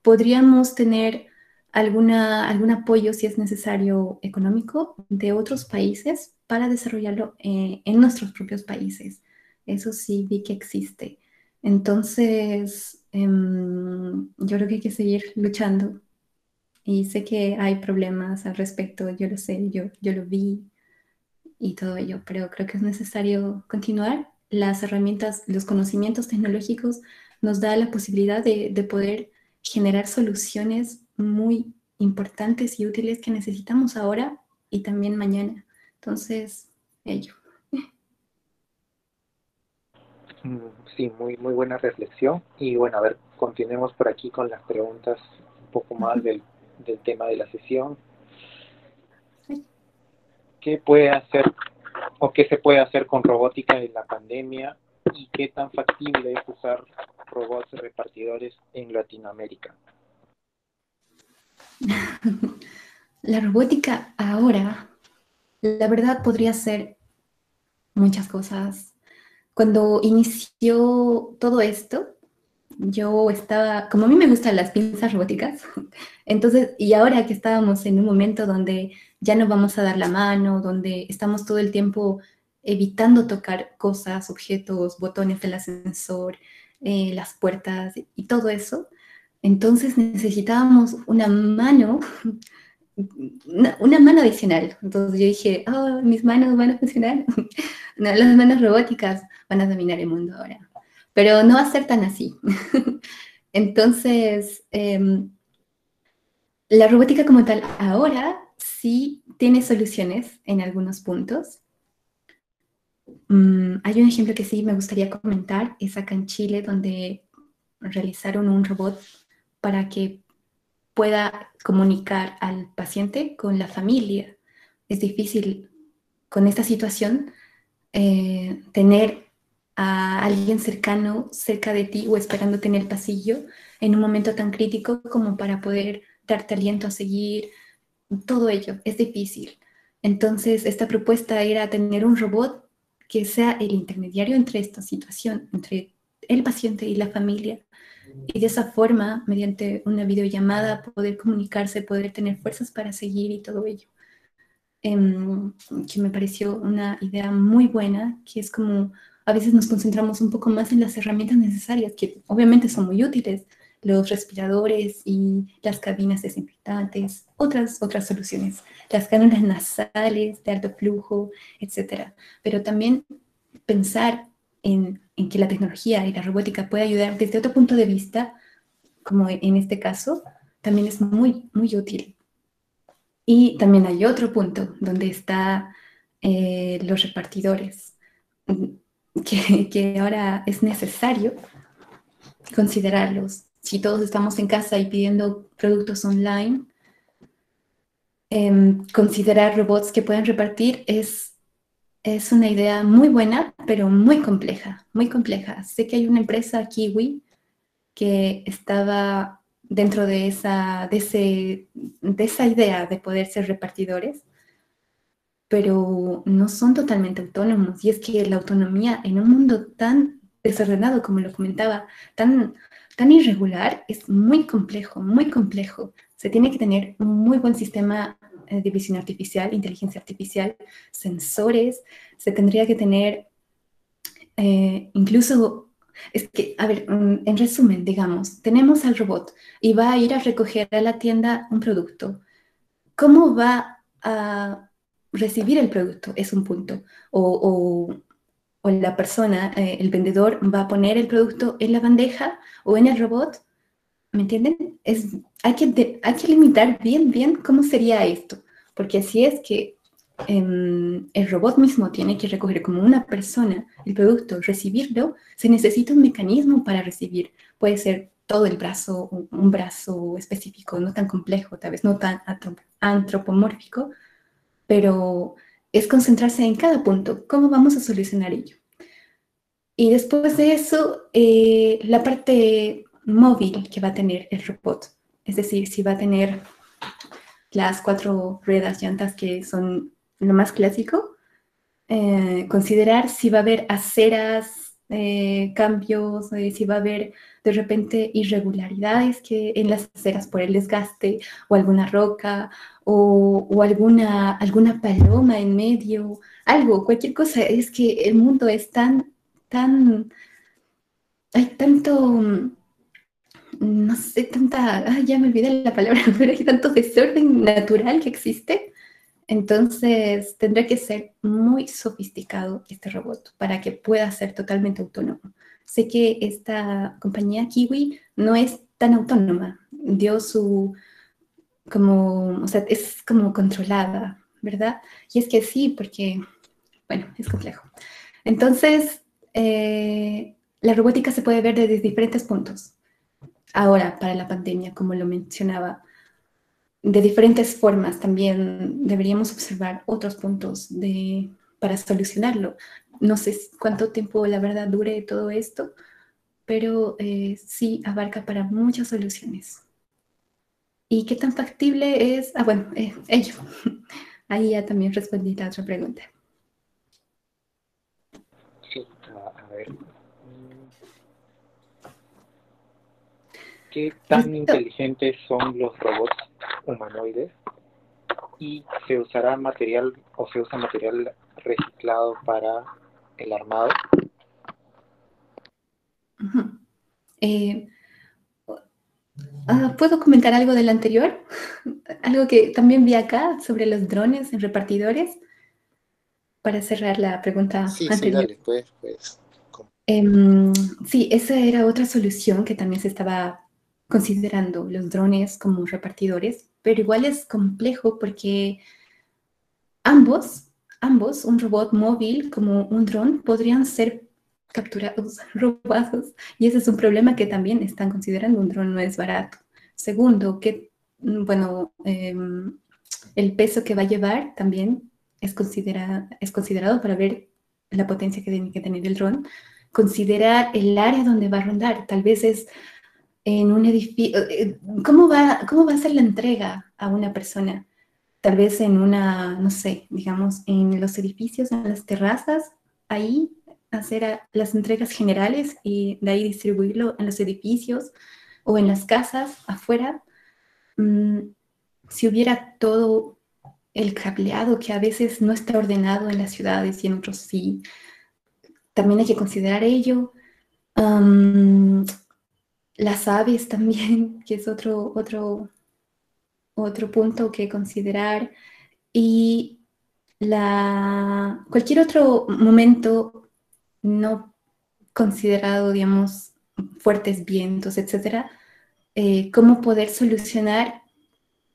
podríamos tener alguna, algún apoyo, si es necesario, económico de otros países para desarrollarlo eh, en nuestros propios países. Eso sí vi que existe. Entonces, em, yo creo que hay que seguir luchando. Y sé que hay problemas al respecto, yo lo sé, yo, yo lo vi y todo ello, pero creo que es necesario continuar. Las herramientas, los conocimientos tecnológicos nos da la posibilidad de, de poder generar soluciones muy importantes y útiles que necesitamos ahora y también mañana. Entonces, ello. Mm, sí, muy, muy buena reflexión. Y bueno, a ver, continuemos por aquí con las preguntas un poco más del, del tema de la sesión. ¿Qué puede hacer o qué se puede hacer con robótica en la pandemia y qué tan factible es usar robots repartidores en Latinoamérica? La robótica ahora, la verdad, podría ser muchas cosas. Cuando inició todo esto, yo estaba, como a mí me gustan las pinzas robóticas, entonces, y ahora que estábamos en un momento donde ya no vamos a dar la mano, donde estamos todo el tiempo evitando tocar cosas, objetos, botones del ascensor, eh, las puertas y todo eso, entonces necesitábamos una mano, una, mano adicional. Entonces yo dije, oh, mis manos van a funcionar. las manos robóticas van a dominar el mundo ahora. Pero no va a ser tan así. Entonces, em, la robótica como tal ahora sí tiene soluciones en algunos puntos. Mm, hay un ejemplo que sí me gustaría comentar, es acá en Chile, donde realizaron un robot para que pueda comunicar al paciente con la familia. Es difícil con esta situación eh, tener a alguien cercano cerca de ti o esperándote en el pasillo en un momento tan crítico como para poder darte aliento a seguir. Todo ello es difícil. Entonces, esta propuesta era tener un robot que sea el intermediario entre esta situación, entre el paciente y la familia, y de esa forma, mediante una videollamada, poder comunicarse, poder tener fuerzas para seguir y todo ello. Em, que me pareció una idea muy buena, que es como a veces nos concentramos un poco más en las herramientas necesarias, que obviamente son muy útiles, los respiradores y las cabinas desinfectantes, otras, otras soluciones, las cánulas nasales de alto flujo, etc. Pero también pensar en, que la tecnología y la robótica puede ayudar desde otro punto de vista, como en este caso, también es muy, muy útil. Y también hay otro punto donde están eh, los repartidores, que, que ahora es necesario considerarlos. Si todos estamos en casa y pidiendo productos online, Em, considerar robots que puedan repartir es, es una idea muy buena, pero muy compleja, muy compleja. Sé que hay una empresa, Kiwi, que estaba dentro de esa, de, ese, de esa idea de poder ser repartidores, pero no son totalmente autónomos. Y es que la autonomía en un mundo tan desordenado, como lo comentaba, tan, tan irregular, es muy complejo, muy complejo. Se tiene que tener un muy buen sistema eh, de visión artificial, inteligencia artificial, sensores, se tendría que tener eh, incluso, es que, a ver, mm, en resumen, digamos, tenemos al robot y va a ir a recoger a la tienda un producto. ¿Cómo va a recibir el producto? Es un punto. O, o, la persona, eh, el vendedor, va a poner el producto en la bandeja o en el robot ¿Me entienden? Es, hay, que hay que limitar bien, bien cómo sería esto, porque así es que em, el robot mismo tiene que recoger como una persona el producto, recibirlo, se necesita un mecanismo para recibir. Puede ser todo el brazo, un brazo específico, no tan complejo, tal vez no tan antropomórfico, pero es concentrarse en cada punto, cómo vamos a solucionar ello. Y después de eso, eh, la parte móvil que va a tener el robot. Es decir, si va a tener las cuatro ruedas llantas que son lo más clásico, eh, considerar si va a haber aceras, eh, cambios, eh, si va a haber de repente irregularidades que en las aceras por el desgaste o alguna roca o, alguna, alguna paloma en medio, algo, cualquier cosa. Es que el mundo es tan, tan, hay tanto no sé, tanta, ya me olvidé la palabra, pero hay tanto desorden natural que existe. Entonces tendrá que ser muy sofisticado este robot para que pueda ser totalmente autónomo. Sé que esta compañía Kiwi no es tan autónoma, dio su, como, o sea, es como controlada, ¿verdad? Y es que sí, porque, bueno, es complejo. Entonces, eh, la robótica se puede ver desde diferentes puntos ahora para la pandemia, como lo mencionaba. De diferentes formas también deberíamos observar otros puntos de, para solucionarlo. No sé cuánto tiempo la verdad dure todo esto, pero eh, sí abarca para muchas soluciones. ¿Y qué tan factible es? Ah, bueno, eh, ello. Ahí ya también respondí a otra pregunta. Sí, a ver, qué tan inteligentes son los robots humanoides y se usará material o se usa material reciclado para el armado. Eh, ah, ¿Puedo comentar algo del anterior? algo que también vi acá sobre los drones en repartidores para cerrar la pregunta sí, anterior. Sí, pues, pues. sí, esa era otra solución que también se estaba considerando los drones como repartidores, pero igual es complejo porque ambos, ambos, un robot móvil como un dron, podrían ser capturados, robados, y ese es un problema que también están considerando, un dron no es barato. Segundo, que, bueno, em, el peso que va a llevar también es, considera, es considerado para ver la potencia que tiene que tener el dron. Considerar el área donde va a rondar, tal vez es en un edificio, eh, ¿cómo va, ¿cómo va a ser la entrega a una persona? Tal vez en una, no sé, digamos, en los edificios, en las terrazas, ahí hacer las entregas generales y de ahí distribuirlo en los edificios o en las casas afuera. Mm, si hubiera todo el cableado que a veces no está ordenado en las ciudades y en otros sí, también hay que considerar ello las aves también, que es otro, otro, otro punto que considerar. Y la, cualquier otro momento no, considerado, digamos, fuertes vientos, etcétera, eh, cómo poder solucionar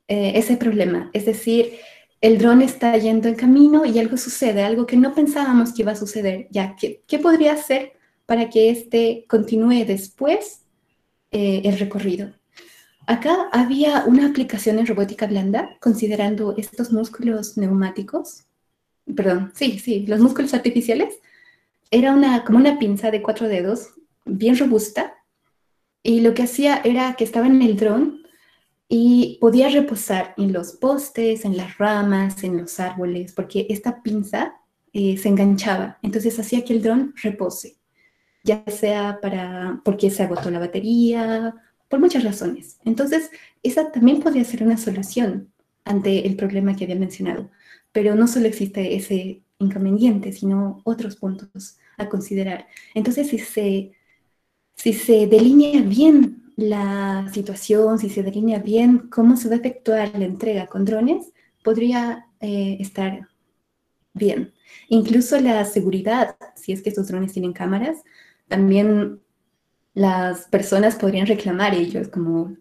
eh, ese problema. Es decir, el dron está yendo en camino y algo sucede, algo que no pensábamos que iba a suceder. Ya, ¿qué, qué podría hacer para que este continúe después eh, el recorrido? Acá había una aplicación en robótica blanda, considerando estos músculos neumáticos, perdón, sí, sí, los músculos artificiales. Era una, como una pinza de cuatro dedos, bien robusta, y lo que hacía era que estaba en el dron y podía reposar en los postes, en las ramas, en los árboles, porque esta pinza eh, se enganchaba, entonces hacía que el dron repose, ya sea para porque se agotó la batería, por muchas razones. Entonces, esa también podría ser una solución ante el problema que había mencionado, pero no solo existe ese inconveniente, sino otros puntos a considerar. Entonces, si se, si se delinea bien la situación, si se delinea bien cómo se va a efectuar la entrega con drones, podría eh, estar bien. Incluso la seguridad, si es que estos drones tienen cámaras, también las personas podrían reclamar ellos como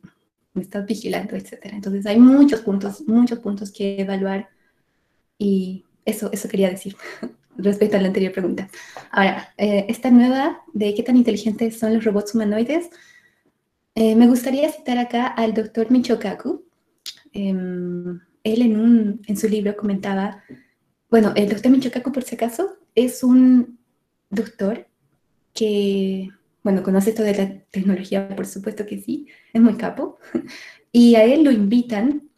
me estás vigilando, etc. Entonces hay muchos puntos, muchos puntos que evaluar y eso, eso quería decir respecto a la anterior pregunta. Ahora, eh, esta nueva de qué tan inteligentes son los robots humanoides, eh, me gustaría citar acá al doctor Michio Kaku. Em, él en, un, en su libro comentaba, bueno, el doctor Michio Kaku, por si acaso, es un doctor que, bueno, conoce toda la tecnología, por supuesto que sí, es muy capo, y a él lo invitan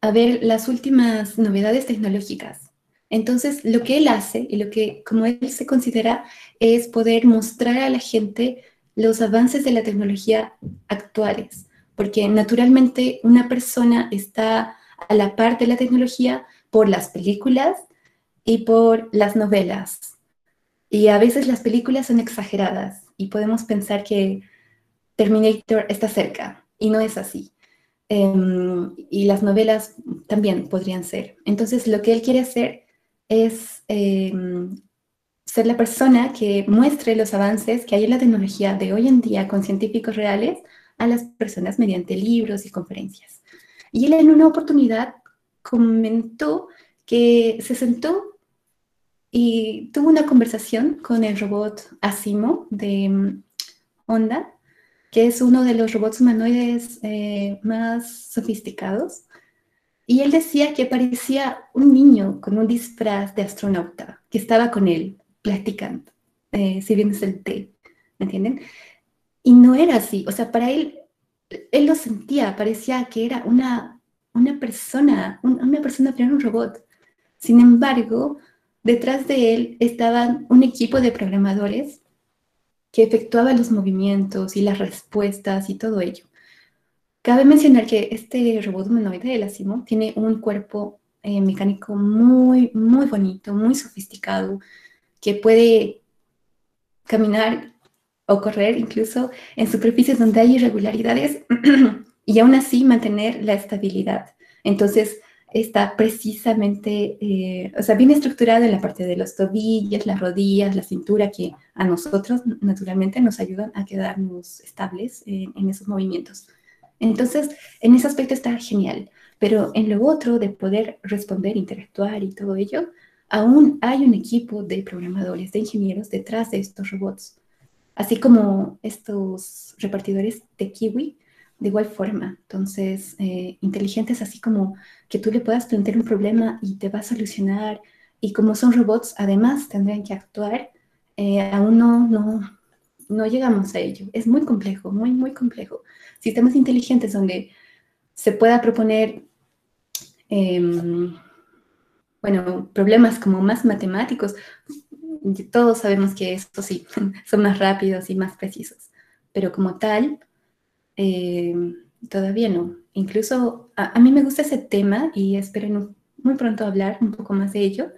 a ver las últimas novedades tecnológicas. Entonces, lo que él hace y lo que, como él se considera, es poder mostrar a la gente los avances de la tecnología actuales, porque naturalmente una persona está a la par de la tecnología por las películas y por las novelas. Y a veces las películas son exageradas y podemos pensar que Terminator está cerca y no es así. Em, y las novelas también podrían ser. Entonces lo que él quiere hacer es em, ser la persona que muestre los avances que hay en la tecnología de hoy en día con científicos reales a las personas mediante libros y conferencias. Y él en una oportunidad comentó que se sentó y tuvo una conversación con el robot Asimo de mm, Honda, que es uno de los robots humanoides eh, más sofisticados. Y él decía que parecía un niño con un disfraz de astronauta que estaba con él platicando, eh, si bien es el té, ¿me entienden? Y no era así, o sea, para él, él lo sentía, parecía que era una, una persona, una persona, pero un robot. Sin embargo, detrás de él estaban un equipo de programadores que efectuaba los movimientos y las respuestas y todo ello. Cabe mencionar que este robot humanoide, el Asimo, tiene un cuerpo eh, mecánico muy, muy bonito, muy sofisticado, que puede caminar o correr incluso en superficies donde hay irregularidades y aún así mantener la estabilidad. Entonces, está precisamente, eh, o sea, bien estructurado en la parte de los tobillos, las rodillas, la cintura, que a nosotros naturalmente nos ayudan a quedarnos estables en esos movimientos. Entonces, en ese aspecto está genial, pero en lo otro de poder responder, interactuar y todo ello, aún hay un equipo de programadores, de ingenieros detrás de estos robots, así como estos repartidores de Kiwi, de igual forma. Entonces, eh, inteligentes así como que tú le puedas plantear un problema y te va a solucionar, y como son robots, además tendrían que actuar, eh, aún no, no, no llegamos a ello. Es muy complejo, muy, muy complejo. Sistemas inteligentes donde se pueda proponer... Em, bueno, problemas como más matemáticos, todos sabemos que estos sí, son más rápidos y más precisos, pero como tal, eh, todavía no. Incluso a, mí me gusta ese tema y espero muy pronto hablar un poco más de ello,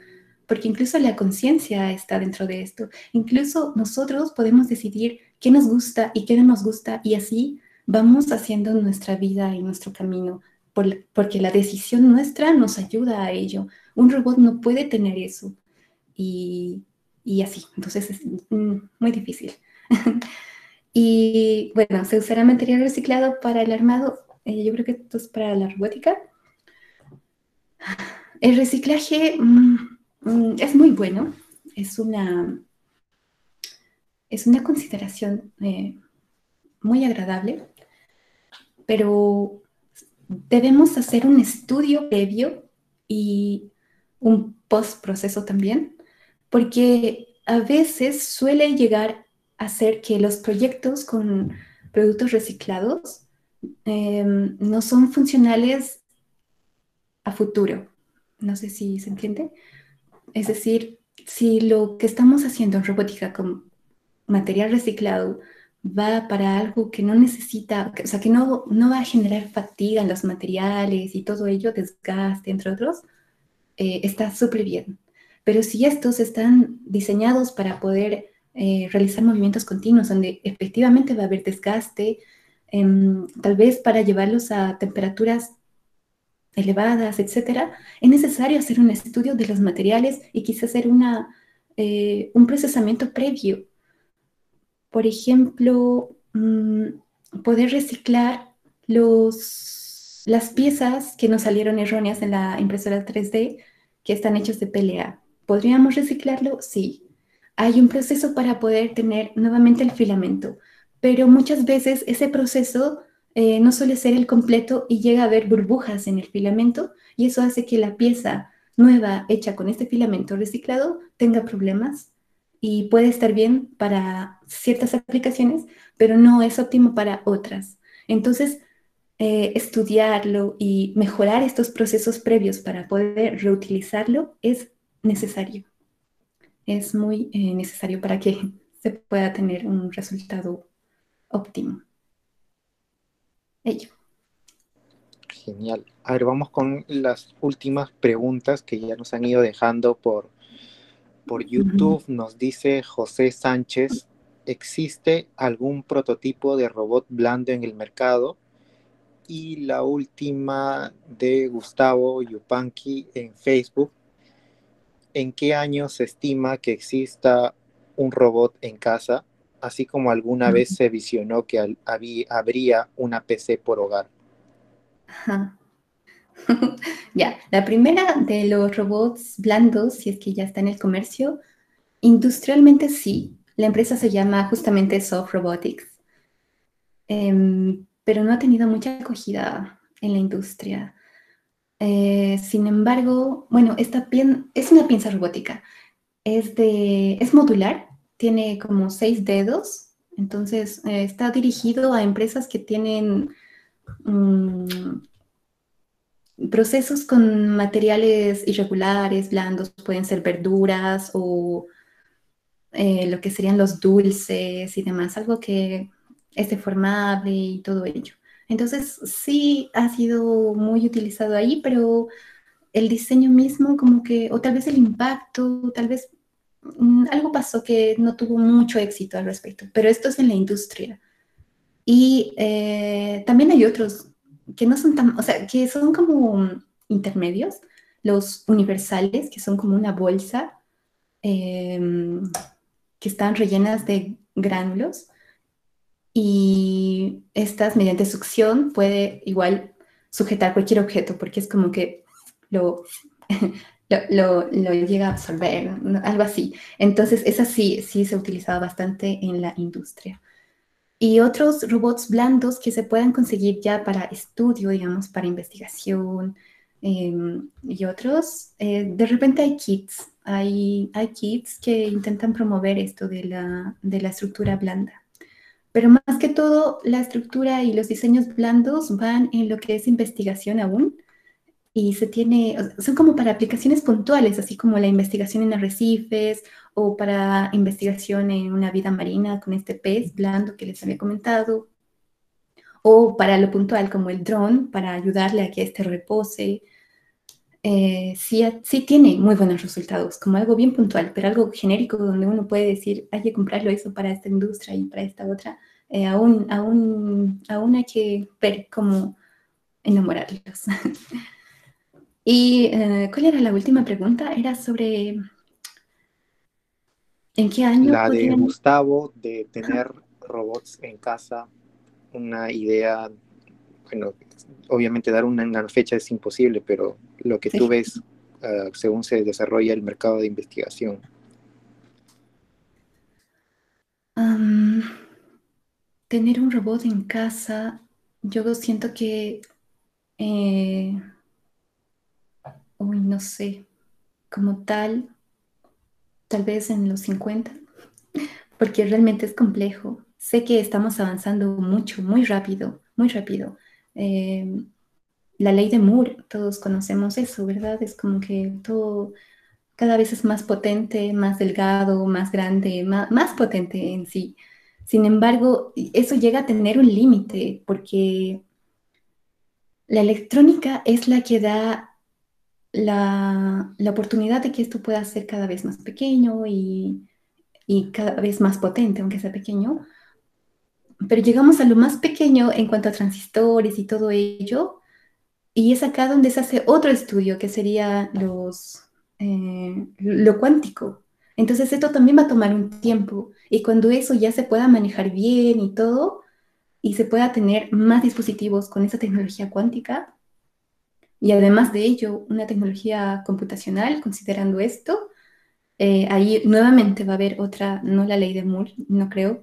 porque incluso la conciencia está dentro de esto. Incluso nosotros podemos decidir qué nos gusta y qué no nos gusta y así vamos haciendo nuestra vida y nuestro camino, porque la decisión nuestra nos ayuda a ello. Un robot no puede tener eso. Y y así. Entonces es mm, muy difícil. y bueno, se usará material reciclado para el armado. Eh, yo creo que esto es para la robótica. El reciclaje mm, mm, es muy bueno. Es una, es una consideración eh, muy agradable, pero debemos hacer un estudio previo y un post proceso también, porque a veces suele llegar a ser que los proyectos con productos reciclados em, no son funcionales a futuro. No sé si se entiende. Es decir, si lo que estamos haciendo en robótica con material reciclado va para algo que no necesita, o sea, que no, no va a generar fatiga en los materiales y todo ello, desgaste, entre otros, eh, está súper bien. Pero si estos están diseñados para poder eh, realizar movimientos continuos, donde efectivamente va a haber desgaste, em, tal vez para llevarlos a temperaturas elevadas, etcétera, es necesario hacer un estudio de los materiales y quizás hacer una, eh, un procesamiento previo por ejemplo, mm, poder reciclar los, las piezas que nos salieron erróneas en la impresora 3D que están hechos de PLA. ¿Podríamos reciclarlo? Sí. Hay un proceso para poder tener nuevamente el filamento, pero muchas veces ese proceso eh, no suele ser el completo y llega a haber burbujas en el filamento y eso hace que la pieza nueva hecha con este filamento reciclado tenga problemas y puede estar bien para ciertas aplicaciones, pero no es óptimo para otras. Entonces, eh, estudiarlo y mejorar estos procesos previos para poder reutilizarlo es necesario. Es muy eh, necesario para que se pueda tener un resultado óptimo. Ello. Genial. A ver, vamos con las últimas preguntas que ya nos han ido dejando por, por YouTube nos dice José Sánchez, ¿existe algún prototipo de robot blando en el mercado? Y la última de Gustavo Yupanqui en Facebook, ¿en qué año se estima que exista un robot en casa? Así como alguna vez se visionó que habría una PC por hogar. ya, la primera de los robots blandos, si es que ya está en el comercio, industrialmente sí. La empresa se llama justamente Soft Robotics, em, pero no ha tenido mucha acogida en la industria. Eh, sin embargo, bueno, esta es una pinza robótica. Es, de, es modular, tiene como seis dedos, entonces eh, está dirigido a empresas que tienen mm, procesos con materiales irregulares, blandos, pueden ser verduras o eh, lo que serían los dulces y demás, algo que es deformable y todo ello. Entonces, sí ha sido muy utilizado ahí, pero el diseño mismo como que, o tal vez el impacto, tal vez mm, algo pasó que no tuvo mucho éxito al respecto, pero esto es en la industria. Y eh, también hay otros que no son tan, o sea, que son como intermedios, los universales, que son como una bolsa, em, que están rellenas de gránulos, y estas mediante succión puede igual sujetar cualquier objeto, porque es como que lo, lo, llega a absorber, algo así. Entonces, esa sí, sí se ha utilizado bastante en la industria y otros robots blandos que se puedan conseguir ya para estudio, digamos, para investigación em, y otros. Eh, de repente hay kits, hay, hay kits que intentan promover esto de la, de la estructura blanda. Pero más que todo, la estructura y los diseños blandos van en lo que es investigación aún y se tiene, son como para aplicaciones puntuales, así como la investigación en arrecifes o para investigación en una vida marina con este pez blando que les había comentado, o para lo puntual como el dron, para ayudarle a que este repose. Eh, sí, sí, tiene muy buenos resultados, como algo bien puntual, pero algo genérico donde uno puede decir, hay que comprarlo eso para esta industria y para esta otra, eh, aún, aún, aún hay que ver cómo enamorarlos. ¿Y eh, cuál era la última pregunta? Era sobre... ¿En qué año? La de Gustavo de tener robots en casa, una idea, bueno, obviamente dar una, fecha es imposible, pero lo que tú ves uh, según se desarrolla el mercado de investigación. tener un robot en casa, yo siento que, eh, uy, no sé, como tal, tal vez en los 50, porque realmente es complejo. Sé que estamos avanzando mucho, muy rápido, muy rápido. Em, la ley de Moore, todos conocemos eso, ¿verdad? Es como que todo cada vez es más potente, más delgado, más grande, más, más potente en sí. Sin embargo, eso llega a tener un límite porque la electrónica es la que da la, oportunidad de que esto pueda ser cada vez más pequeño y, y cada vez más potente, aunque sea pequeño. Pero llegamos a lo más pequeño en cuanto a transistores y todo ello, y es acá donde se hace otro estudio, que sería los, eh, lo cuántico. Entonces esto también va a tomar un tiempo, y cuando eso ya se pueda manejar bien y todo, y se pueda tener más dispositivos con esa tecnología cuántica, y además de ello, una tecnología computacional, considerando esto, eh, ahí nuevamente va a haber otra, no la ley de Moore, no creo,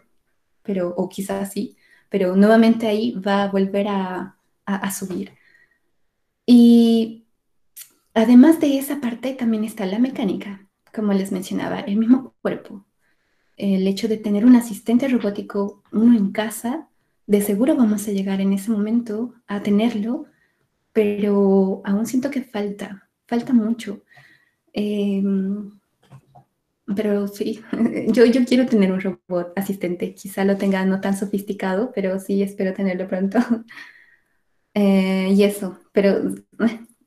pero, o quizás sí, pero nuevamente ahí va a volver a, a, subir. Y además de esa parte también está la mecánica, como les mencionaba, el mismo cuerpo. El hecho de tener un asistente robótico, uno en casa, de seguro vamos a llegar en ese momento a tenerlo, pero aún siento que falta, falta mucho. Em, pero sí, yo, yo quiero tener un robot asistente. Quizá lo tenga no tan sofisticado, pero sí espero tenerlo pronto. Eh, y eso, pero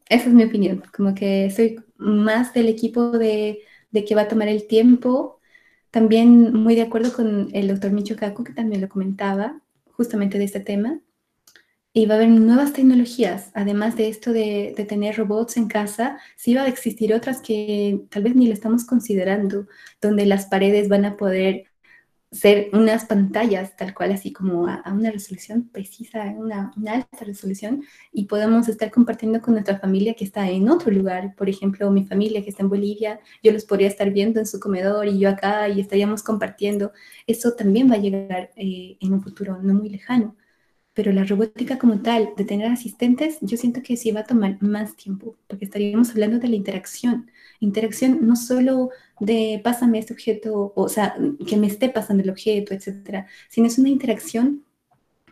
esa es mi opinión. Como que soy más del equipo de, de, que va a tomar el tiempo. También muy de acuerdo con el doctor Micho Kaku, que también lo comentaba justamente de este tema y va a haber nuevas tecnologías. Además de esto de, tener robots en casa, sí va a existir otras que tal vez ni lo estamos considerando, donde las paredes van a poder ser unas pantallas tal cual, así como a, una resolución precisa, una, alta resolución, y podemos estar compartiendo con nuestra familia que está en otro lugar. Por ejemplo, mi familia que está en Bolivia, yo los podría estar viendo en su comedor y yo acá y estaríamos compartiendo. Eso también va a llegar eh, en un futuro no muy lejano pero la robótica como tal, de tener asistentes, yo siento que sí va a tomar más tiempo, porque estaríamos hablando de la interacción. Interacción no solo de pásame este objeto, o sea, que me esté pasando el objeto, etcétera, sino es una interacción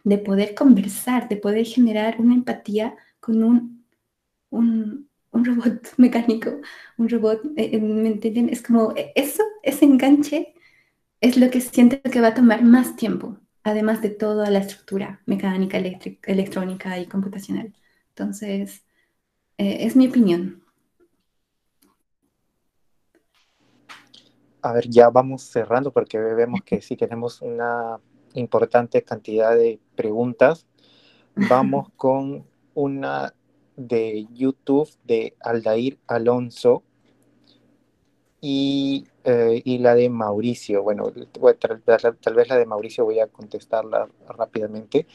de poder conversar, de poder generar una empatía con un, un, robot mecánico, un robot, eh, eh, ¿me entienden? Es como eh, eso, ese enganche es lo que siento que va a tomar más tiempo además de toda la estructura mecánica, electrónica y computacional. Entonces, eh, es mi opinión. A ver, ya vamos cerrando porque vemos que sí tenemos una importante cantidad de preguntas. Vamos con una de YouTube de Aldair Alonso y eh, y la de Mauricio. Bueno, tal, vez la de Mauricio voy a contestarla rápidamente.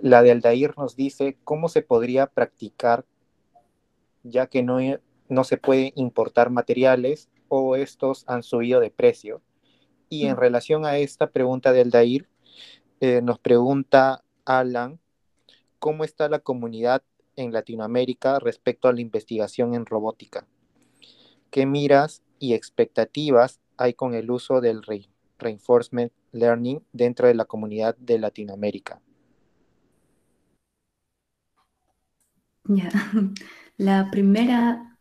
La de Aldair nos dice cómo se podría practicar ya que no, no se puede importar materiales o estos han subido de precio. Y en mm. relación a esta pregunta de Aldair, eh, nos pregunta Alan, ¿cómo está la comunidad en Latinoamérica respecto a la investigación en robótica? ¿Qué miras y expectativas hay con el uso del reinforcement learning dentro de la comunidad de Latinoamérica? Ya, la primera...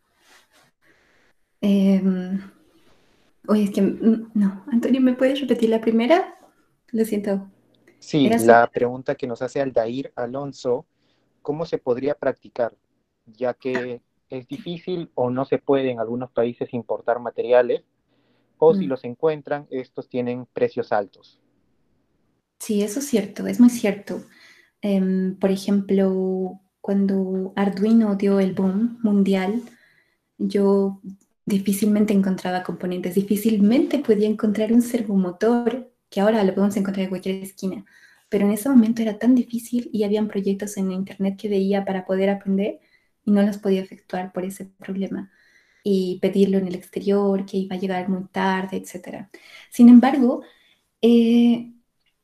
Em, oye, es que mm, no, Antonio, ¿me puedes repetir la primera? Lo siento. Sí, la pregunta que nos hace Aldair Alonso, ¿cómo se podría practicar? Ya que es difícil o no se puede en algunos países importar materiales, o si mm. los encuentran, estos tienen precios altos. Sí, eso es cierto, es muy cierto. Em, por ejemplo, cuando Arduino dio el boom mundial, yo difícilmente encontraba componentes, difícilmente podía encontrar un servomotor, que ahora lo podemos encontrar en cualquier esquina, pero en ese momento era tan difícil y habían proyectos en internet que veía para poder aprender y no los podía efectuar por ese problema y pedirlo en el exterior, que iba a llegar muy tarde, etc. Sin embargo, eh,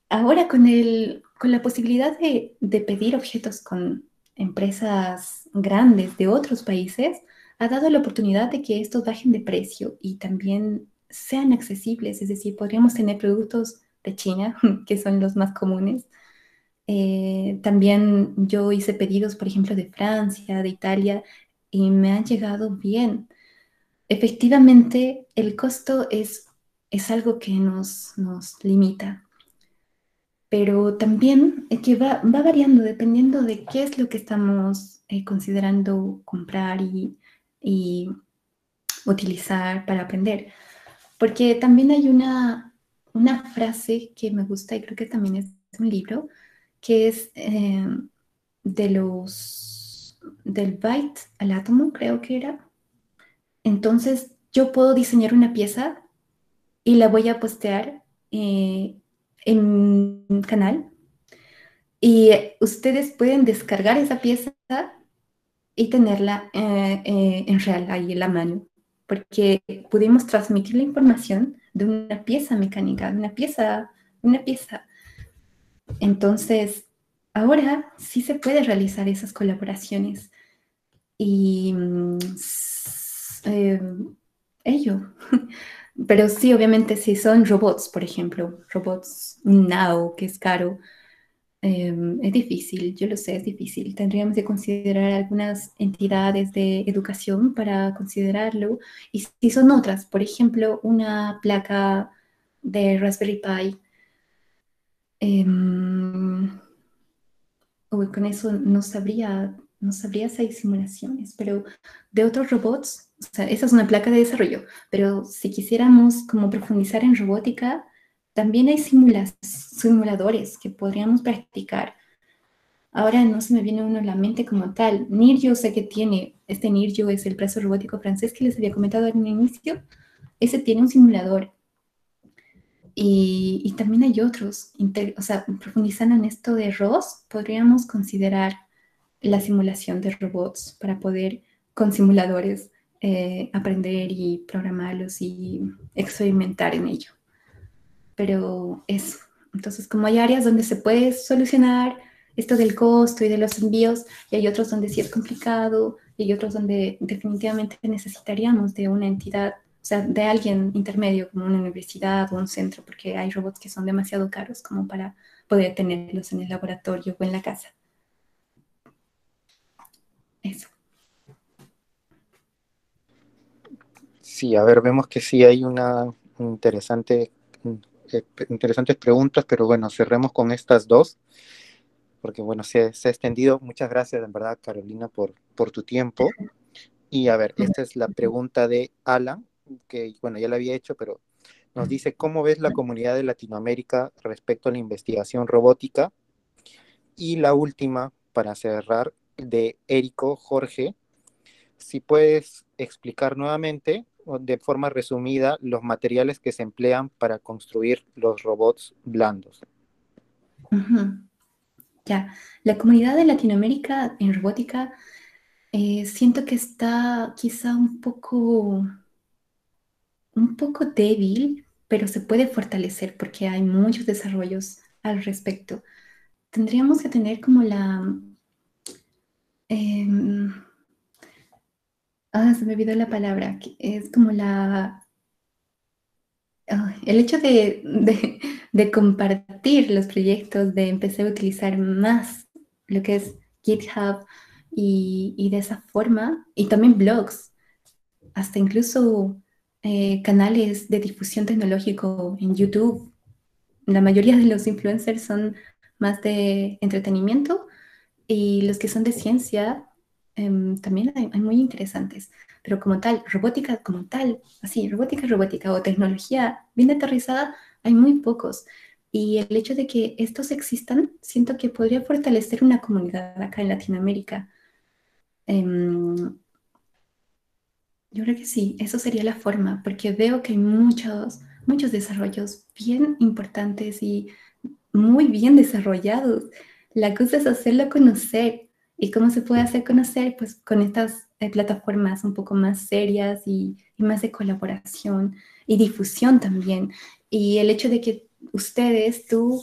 ahora con, el, con la posibilidad de, de pedir objetos con empresas grandes de otros países, ha dado la oportunidad de que estos bajen de precio y también sean accesibles, es decir, podríamos tener productos de China, que son los más comunes. Eh, también yo hice pedidos, por ejemplo, de Francia, de Italia, y me han llegado bien. Efectivamente, el costo es, es algo que nos, nos limita, pero también es que va, va, variando dependiendo de qué es lo que estamos eh, considerando comprar y y utilizar para aprender. Porque también hay una, una frase que me gusta y creo que también es un libro, que es eh, de los del byte al átomo, creo que era. Entonces yo puedo diseñar una pieza y la voy a postear eh, en un canal y ustedes pueden descargar esa pieza y tenerla eh, eh, en real ahí en la mano, porque pudimos transmitir la información de una pieza mecánica, de una pieza, una pieza. Entonces, ahora sí se puede realizar esas colaboraciones y mm, eh, ello. Pero sí, obviamente, si son robots, por ejemplo, robots Now, que es caro, Em, es difícil, yo lo sé, es difícil. Tendríamos que considerar algunas entidades de educación para considerarlo. Y si son otras, por ejemplo, una placa de Raspberry Pi, em, con eso no sabría, no sabría si hay simulaciones, pero de otros robots, o sea, esa es una placa de desarrollo, pero si quisiéramos como profundizar en robótica, también hay simuladores que podríamos practicar. Ahora no se me viene uno a la mente como tal. NIRJO sé que tiene, este NIRJO es el brazo robótico francés que les había comentado al inicio. Ese tiene un simulador. Y, también hay otros. o sea, profundizando en esto de ROS, podríamos considerar la simulación de robots para poder con simuladores eh, aprender y programarlos y experimentar en ello pero eso. Entonces, como hay áreas donde se puede solucionar esto del costo y de los envíos, y hay otros donde sí es complicado, y hay otros donde definitivamente necesitaríamos de una entidad, o sea, de alguien intermedio, como una universidad o un centro, porque hay robots que son demasiado caros como para poder tenerlos en el laboratorio o en la casa. Eso. Sí, a ver, vemos que sí hay una interesante interesantes preguntas, pero bueno, cerremos con estas dos, porque bueno, se, se, ha extendido. Muchas gracias, en verdad, Carolina, por, por tu tiempo. Y a ver, esta es la pregunta de Alan, que bueno, ya la había hecho, pero nos dice, ¿cómo ves la comunidad de Latinoamérica respecto a la investigación robótica? Y la última, para cerrar, de Érico Jorge, si puedes explicar nuevamente de forma resumida los materiales que se emplean para construir los robots blandos. Ya, la comunidad de Latinoamérica en robótica eh, siento que está quizá un poco, un poco débil, pero se puede fortalecer porque hay muchos desarrollos al respecto. Tendríamos que tener como la... Em, Ah, se me olvidó la palabra, es como la... el hecho de, compartir los proyectos, de empezar a utilizar más lo que es GitHub y, de esa forma, y también blogs, hasta incluso eh, canales de difusión tecnológico en YouTube. La mayoría de los influencers son más de entretenimiento y los que son de ciencia Em, también hay, muy interesantes, pero como tal, robótica como tal, así, robótica, robótica o tecnología bien aterrizada, hay muy pocos. Y el hecho de que estos existan, siento que podría fortalecer una comunidad acá en Latinoamérica. Em, Yo creo que sí, eso sería la forma, porque veo que hay muchos, muchos desarrollos bien importantes y muy bien desarrollados. La cosa es hacerlo conocer. ¿Y cómo se puede hacer conocer? Pues con estas eh, plataformas un poco más serias y, más de colaboración y difusión también. Y el hecho de que ustedes, tú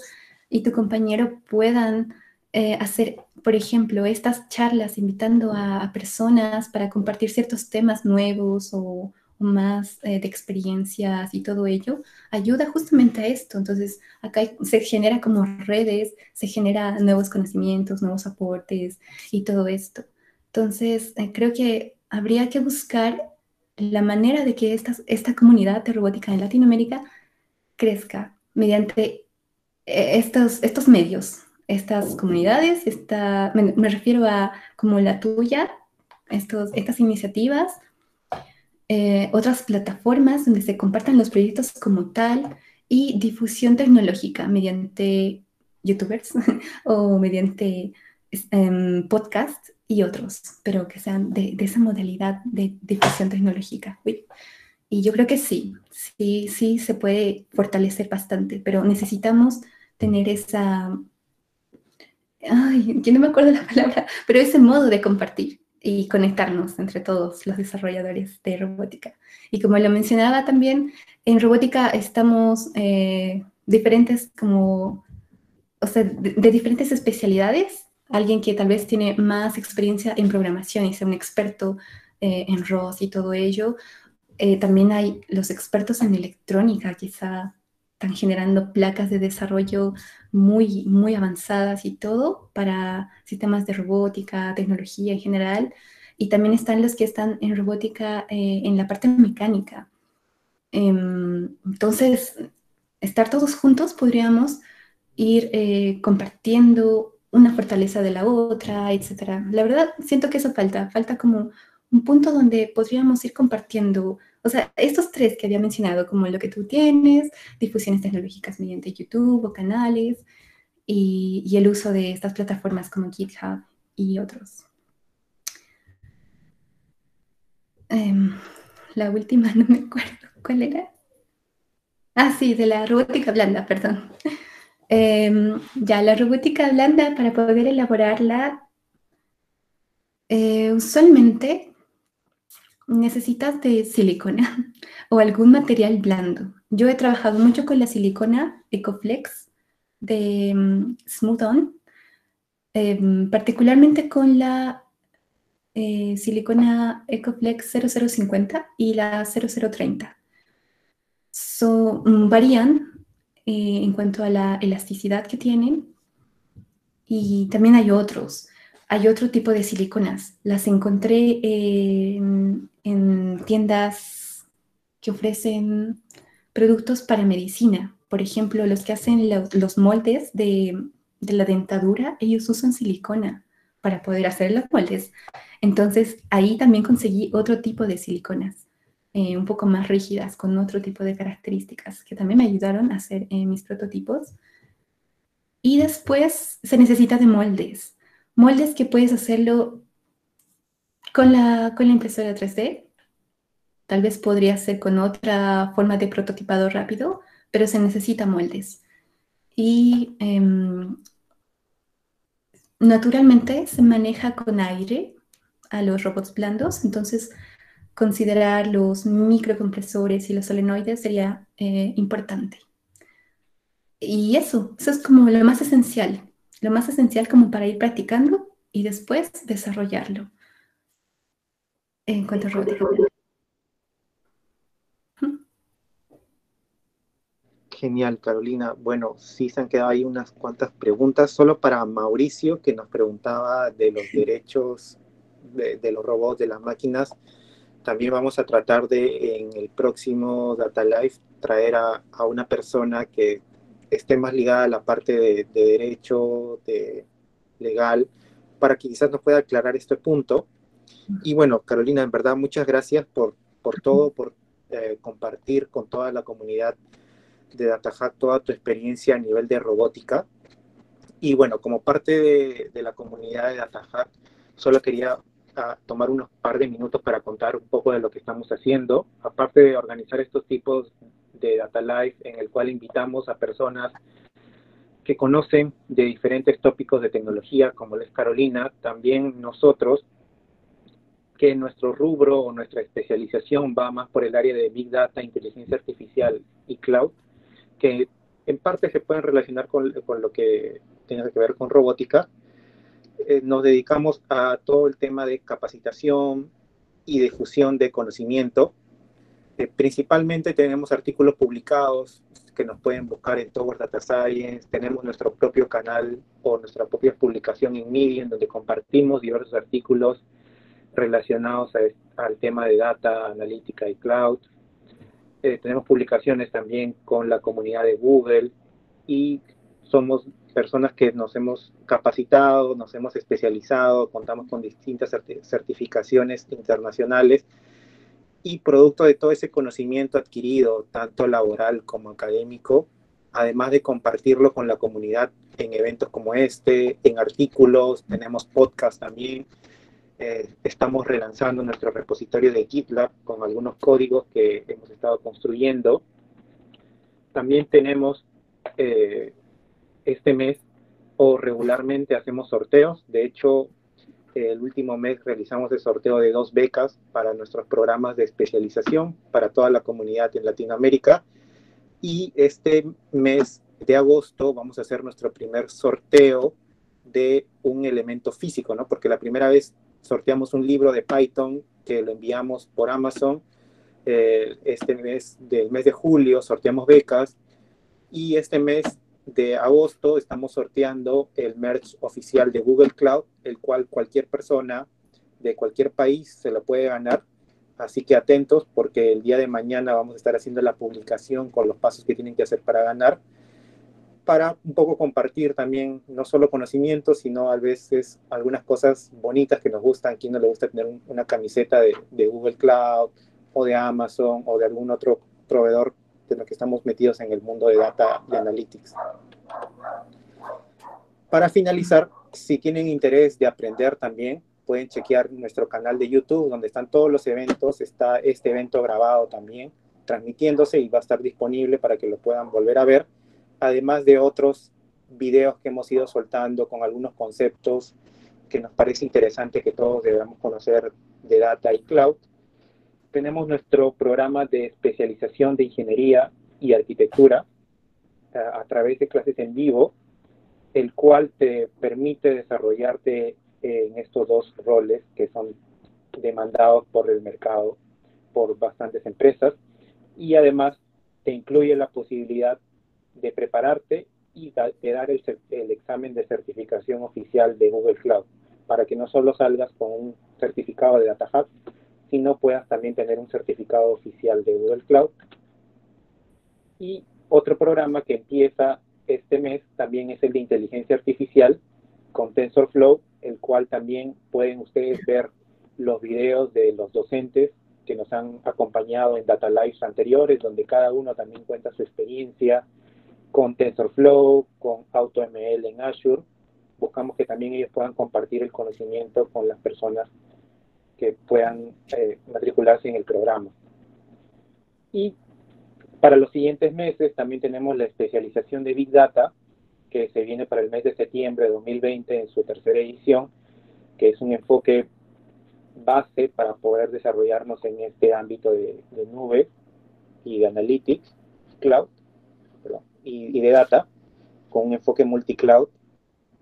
y tu compañero puedan eh, hacer, por ejemplo, estas charlas invitando a, personas para compartir ciertos temas nuevos o, más eh, de experiencias y todo ello, ayuda justamente a esto. Entonces, acá se genera como redes, se genera nuevos conocimientos, nuevos aportes y todo esto. Entonces, eh, creo que habría que buscar la manera de que esta, esta comunidad de robótica en Latinoamérica crezca mediante estos, estos medios, estas comunidades, esta, me, refiero a como la tuya, estos, estas iniciativas, eh, otras plataformas donde se compartan los proyectos como tal y difusión tecnológica mediante youtubers o mediante um, podcast y otros, pero que sean de, de, esa modalidad de difusión tecnológica. Y yo creo que sí, sí, sí se puede fortalecer bastante, pero necesitamos tener esa ay, yo no me acuerdo la palabra, pero ese modo de compartir y conectarnos entre todos los desarrolladores de robótica. Y como lo mencionaba también, en robótica estamos eh, diferentes como, o sea, de, diferentes especialidades. Alguien que tal vez tiene más experiencia en programación y sea un experto eh, en ROS y todo ello. Eh, también hay los expertos en electrónica, quizá están generando placas de desarrollo muy, muy avanzadas y todo para sistemas de robótica, tecnología en general. Y también están los que están en robótica eh, en la parte mecánica. Em, entonces, estar todos juntos podríamos ir eh, compartiendo una fortaleza de la otra, etc. La verdad, siento que eso falta. Falta como un punto donde podríamos ir compartiendo o sea, estos tres que había mencionado, como lo que tú tienes, difusiones tecnológicas mediante YouTube o canales, y, el uso de estas plataformas como GitHub y otros. Em, la última, no me acuerdo, ¿cuál era? Ah, sí, de la robótica blanda, perdón. Em, ya, la robótica blanda, para poder elaborarla, eh, usualmente necesitas de silicona o algún material blando. Yo he trabajado mucho con la silicona Ecoflex de mm, Smooth On, em, particularmente con la eh, silicona Ecoflex 0050 y la 0030. Mm, varían eh, en cuanto a la elasticidad que tienen y también hay otros hay otro tipo de siliconas. Las encontré en, tiendas que ofrecen productos para medicina. Por ejemplo, los que hacen los moldes de, la dentadura, ellos usan silicona para poder hacer los moldes. Entonces, ahí también conseguí otro tipo de siliconas, eh, un poco más rígidas, con otro tipo de características, que también me ayudaron a hacer eh, mis prototipos. Y después se necesita de moldes moldes que puedes hacerlo con la, con la impresora 3D. Tal vez podría ser con otra forma de prototipado rápido, pero se necesita moldes. Y em, naturalmente se maneja con aire a los robots blandos, entonces considerar los microcompresores y los solenoides sería eh, importante. Y eso, eso es como lo más esencial lo más esencial como para ir practicando y después desarrollarlo en cuanto a robótica. Genial, Carolina. Bueno, sí se han quedado ahí unas cuantas preguntas. Solo para Mauricio, que nos preguntaba de los derechos de, los robots, de las máquinas. También vamos a tratar de, en el próximo Data Life, traer a, a una persona que esté más ligada a la parte de, derecho, de legal, para que quizás nos pueda aclarar este punto. Y bueno, Carolina, en verdad, muchas gracias por, por todo, por eh, compartir con toda la comunidad de DataHack toda tu experiencia a nivel de robótica. Y bueno, como parte de, de la comunidad de DataHack, solo quería a tomar unos par de minutos para contar un poco de lo que estamos haciendo. Aparte de organizar estos tipos de Data Live en el cual invitamos a personas que conocen de diferentes tópicos de tecnología, como es Carolina, también nosotros, que nuestro rubro o nuestra especialización va más por el área de Big Data, inteligencia artificial y cloud, que en parte se pueden relacionar con, con lo que tiene que ver con robótica. Eh, nos dedicamos a todo el tema de capacitación y difusión de conocimiento. Eh, principalmente tenemos artículos publicados que nos pueden buscar en Tower Data Science. Tenemos nuestro propio canal o nuestra propia publicación en Medium, donde compartimos diversos artículos relacionados al tema de data, analítica y cloud. Eh, tenemos publicaciones también con la comunidad de Google y somos personas que nos hemos capacitado, nos hemos especializado, contamos con distintas certificaciones internacionales y producto de todo ese conocimiento adquirido, tanto laboral como académico, además de compartirlo con la comunidad en eventos como este, en artículos, tenemos podcast también. Eh, estamos relanzando nuestro repositorio de GitLab con algunos códigos que hemos estado construyendo. También tenemos eh, este mes o regularmente hacemos sorteos. De hecho, el último mes realizamos el sorteo de dos becas para nuestros programas de especialización para toda la comunidad en Latinoamérica. Y este mes de agosto vamos a hacer nuestro primer sorteo de un elemento físico, ¿no? Porque la primera vez sorteamos un libro de Python que lo enviamos por Amazon. Eh, este mes del mes de julio sorteamos becas y este mes de agosto estamos sorteando el merch oficial de Google Cloud, el cual cualquier persona de cualquier país se lo puede ganar. Así que atentos porque el día de mañana vamos a estar haciendo la publicación con los pasos que tienen que hacer para ganar, para un poco compartir también no solo conocimientos, sino a veces algunas cosas bonitas que nos gustan. ¿Quién no le gusta tener una camiseta de, de Google Cloud o de Amazon o de algún otro proveedor de los que estamos metidos en el mundo de data y analytics. Para finalizar, si tienen interés de aprender también, pueden chequear nuestro canal de YouTube, donde están todos los eventos. Está este evento grabado también, transmitiéndose y va a estar disponible para que lo puedan volver a ver. Además de otros videos que hemos ido soltando con algunos conceptos que nos parece interesante que todos debamos conocer de data y cloud tenemos nuestro programa de especialización de ingeniería y arquitectura eh, a, través de clases en vivo, el cual te permite desarrollarte en estos dos roles que son demandados por el mercado por bastantes empresas. Y además te incluye la posibilidad de prepararte y de dar el, examen de certificación oficial de Google Cloud para que no solo salgas con un certificado de Data Hub, si no puedas también tener un certificado oficial de Google Cloud. Y otro programa que empieza este mes también es el de inteligencia artificial con TensorFlow, el cual también pueden ustedes ver los videos de los docentes que nos han acompañado en Data Lives anteriores, donde cada uno también cuenta su experiencia con TensorFlow, con AutoML en Azure. Buscamos que también ellos puedan compartir el conocimiento con las personas que puedan eh, matricularse en el programa. Y para los siguientes meses también tenemos la especialización de Big Data, que se viene para el mes de septiembre de 2020 en su tercera edición, que es un enfoque base para poder desarrollarnos en este ámbito de, nube y de analytics, cloud y, y de data, con un enfoque multicloud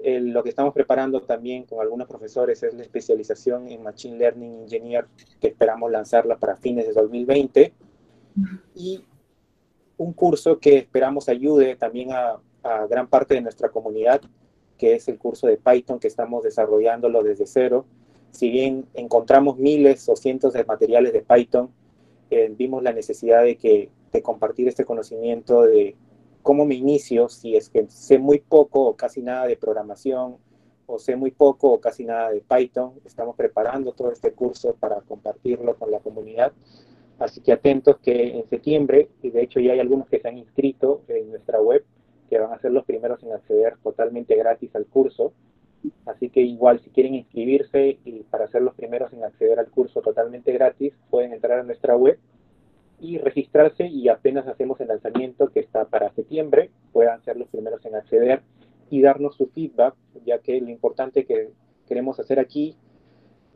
lo que estamos preparando también con algunos profesores es la especialización en Machine Learning Engineer, que esperamos lanzarla para fines de 2020. Y un curso que esperamos ayude también a, a gran parte de nuestra comunidad, que es el curso de Python, que estamos desarrollándolo desde cero. Si bien encontramos miles o cientos de materiales de Python, eh, vimos la necesidad de, que, de compartir este conocimiento de cómo me inicio si es que sé muy poco o casi nada de programación o sé muy poco o casi nada de Python. Estamos preparando todo este curso para compartirlo con la comunidad. Así que atentos que en septiembre, y de hecho ya hay algunos que se han inscrito en nuestra web, que van a ser los primeros en acceder totalmente gratis al curso. Así que igual si quieren inscribirse y para ser los primeros en acceder al curso totalmente gratis, pueden entrar a nuestra web y registrarse y apenas hacemos el lanzamiento que está para septiembre, puedan ser los primeros en acceder y darnos su feedback, ya que lo importante que queremos hacer aquí,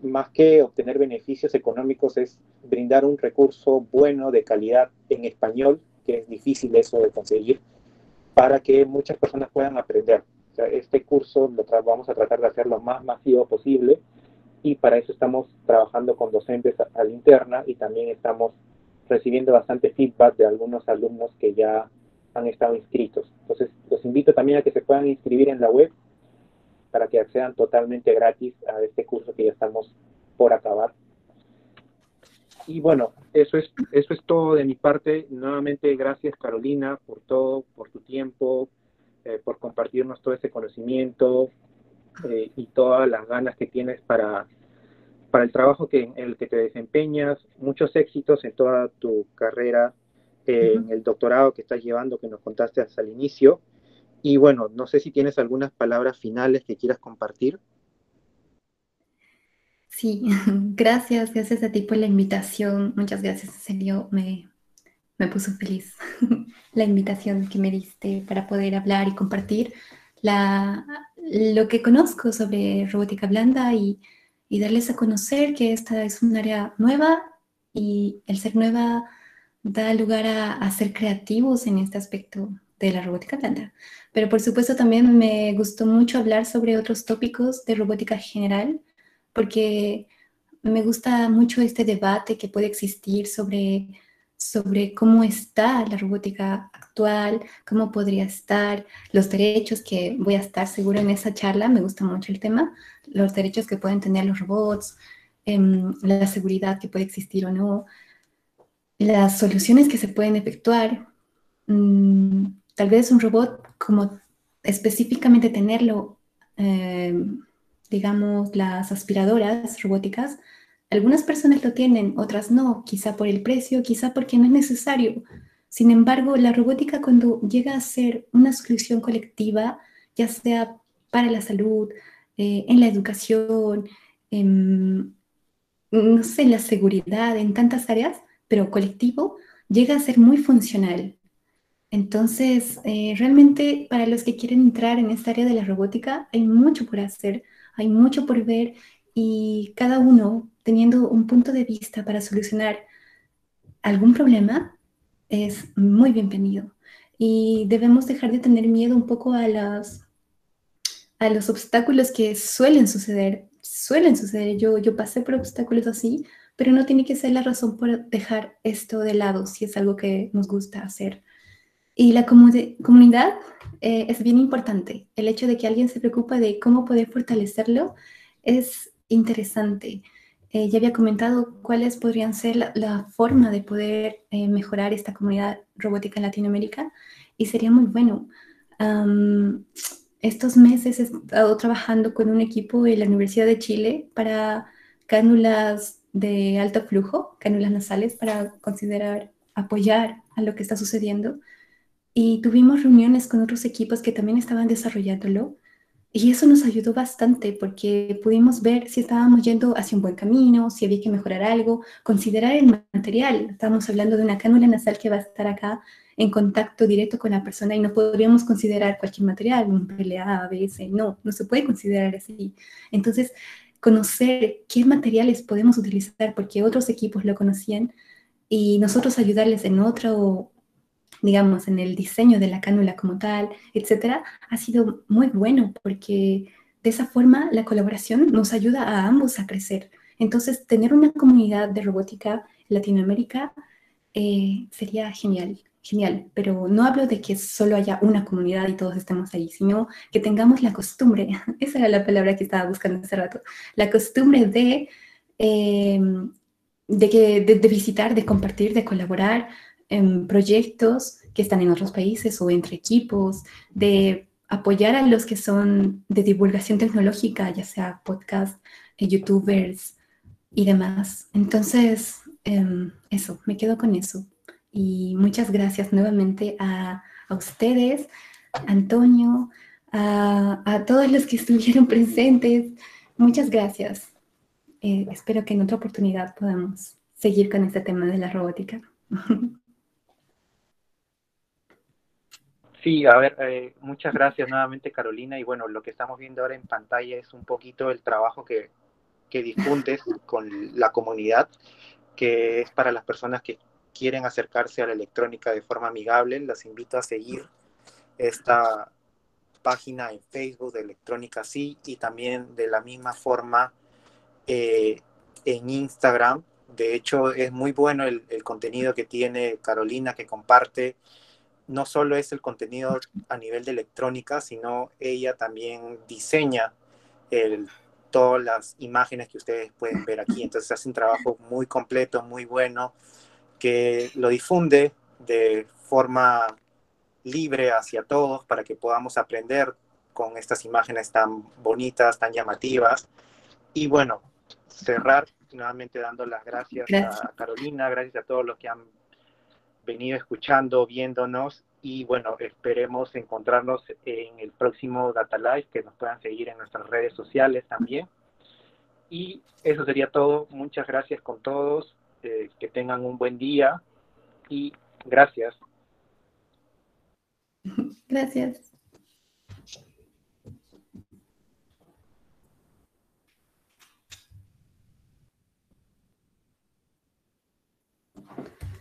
más que obtener beneficios económicos, es brindar un recurso bueno de calidad en español, que es difícil eso de conseguir, para que muchas personas puedan aprender. Este curso lo vamos a tratar de hacer lo más masivo posible y para eso estamos trabajando con docentes a, la interna y también estamos recibiendo bastante feedback de algunos alumnos que ya han estado inscritos. Entonces, los invito también a que se puedan inscribir en la web para que accedan totalmente gratis a este curso que ya estamos por acabar. Y bueno, eso es, eso es todo de mi parte. Nuevamente, gracias Carolina por todo, por tu tiempo, eh, por compartirnos todo ese conocimiento eh, y todas las ganas que tienes para, para el trabajo que, en el que te desempeñas. Muchos éxitos en toda tu carrera, eh, en el doctorado que estás llevando, que nos contaste hasta el inicio. Y bueno, no sé si tienes algunas palabras finales que quieras compartir. Sí, gracias, gracias a ti por la invitación. Muchas gracias, serio, me, me puso feliz la invitación que me diste para poder hablar y compartir la, lo que conozco sobre robótica blanda y, y, darles a conocer que esta es un área nueva y el ser nueva da lugar a, a ser creativos en este aspecto de la robótica blanda. Pero por supuesto también me gustó mucho hablar sobre otros tópicos de robótica general, porque me gusta mucho este debate que puede existir sobre sobre cómo está la robótica actual, cómo podría estar, los derechos que voy a estar seguro en esa charla, me gusta mucho el tema, los derechos que pueden tener los robots, em, la seguridad que puede existir o no, las soluciones que se pueden efectuar. Mm, tal vez un robot como específicamente tenerlo, em, digamos, las aspiradoras robóticas, algunas personas lo tienen, otras no, quizá por el precio, quizá porque no es necesario. Sin embargo, la robótica cuando llega a ser una solución colectiva, ya sea para la salud, eh, en la educación, en, no sé, en la seguridad, en tantas áreas, pero colectivo, llega a ser muy funcional. Entonces, eh, realmente para los que quieren entrar en esta área de la robótica, hay mucho por hacer, hay mucho por ver y cada uno teniendo un punto de vista para solucionar algún problema es muy bienvenido. Y debemos dejar de tener miedo un poco a, las, a los obstáculos que suelen suceder. Suelen suceder. Yo, yo pasé por obstáculos así, pero no tiene que ser la razón por dejar esto de lado si es algo que nos gusta hacer. Y la comunidad eh, es bien importante. El hecho de que alguien se preocupa de cómo poder fortalecerlo es interesante. Eh, ya había comentado cuáles podrían ser la, forma de poder eh, mejorar esta comunidad robótica en Latinoamérica y sería muy bueno. estos meses he estado trabajando con un equipo en la Universidad de Chile para cánulas de alto flujo, cánulas nasales, para considerar apoyar a lo que está sucediendo. Y tuvimos reuniones con otros equipos que también estaban desarrollándolo y eso nos ayudó bastante porque pudimos ver si estábamos yendo hacia un buen camino, si había que mejorar algo, considerar el material. Estamos hablando de una cánula nasal que va a estar acá en contacto directo con la persona y no podríamos considerar cualquier material, un PLA, ABS, no, no se puede considerar así. Entonces, conocer qué materiales podemos utilizar porque otros equipos lo conocían y nosotros ayudarles en otro digamos, en el diseño de la cánula como tal, etcétera, ha sido muy bueno porque de esa forma la colaboración nos ayuda a ambos a crecer. Entonces, tener una comunidad de robótica Latinoamérica eh, sería genial, genial, pero no hablo de que solo haya una comunidad y todos estemos ahí, sino que tengamos la costumbre, esa era la palabra que estaba buscando hace rato, la costumbre de, eh, de, que, de visitar, de compartir, de colaborar, en proyectos que están en otros países o entre equipos, de apoyar a los que son de divulgación tecnológica, ya sea podcast, eh, youtubers y demás. Entonces, em, eso, me quedo con eso. Y muchas gracias nuevamente a, a ustedes, Antonio, a, todos los que estuvieron presentes. Muchas gracias. Eh, espero que en otra oportunidad podamos seguir con este tema de la robótica. Sí, a ver, eh, muchas gracias nuevamente Carolina y bueno, lo que estamos viendo ahora en pantalla es un poquito el trabajo que, que difundes con la comunidad, que es para las personas que quieren acercarse a la electrónica de forma amigable. Las invito a seguir esta página en Facebook de Electrónica Sí y también de la misma forma eh, en Instagram. De hecho, es muy bueno el, el contenido que tiene Carolina, que comparte no solo es el contenido a nivel de electrónica, sino ella también diseña todas las imágenes que ustedes pueden ver aquí. Entonces hace un trabajo muy completo, muy bueno, que lo difunde de forma libre hacia todos para que podamos aprender con estas imágenes tan bonitas, tan llamativas. Y bueno, cerrar nuevamente dando las gracias, gracias. a Carolina, gracias a todos los que han venido escuchando, viéndonos y bueno, esperemos encontrarnos en el próximo Data Live, que nos puedan seguir en nuestras redes sociales también. Y eso sería todo. Muchas gracias con todos. Eh, que tengan un buen día y gracias. Gracias.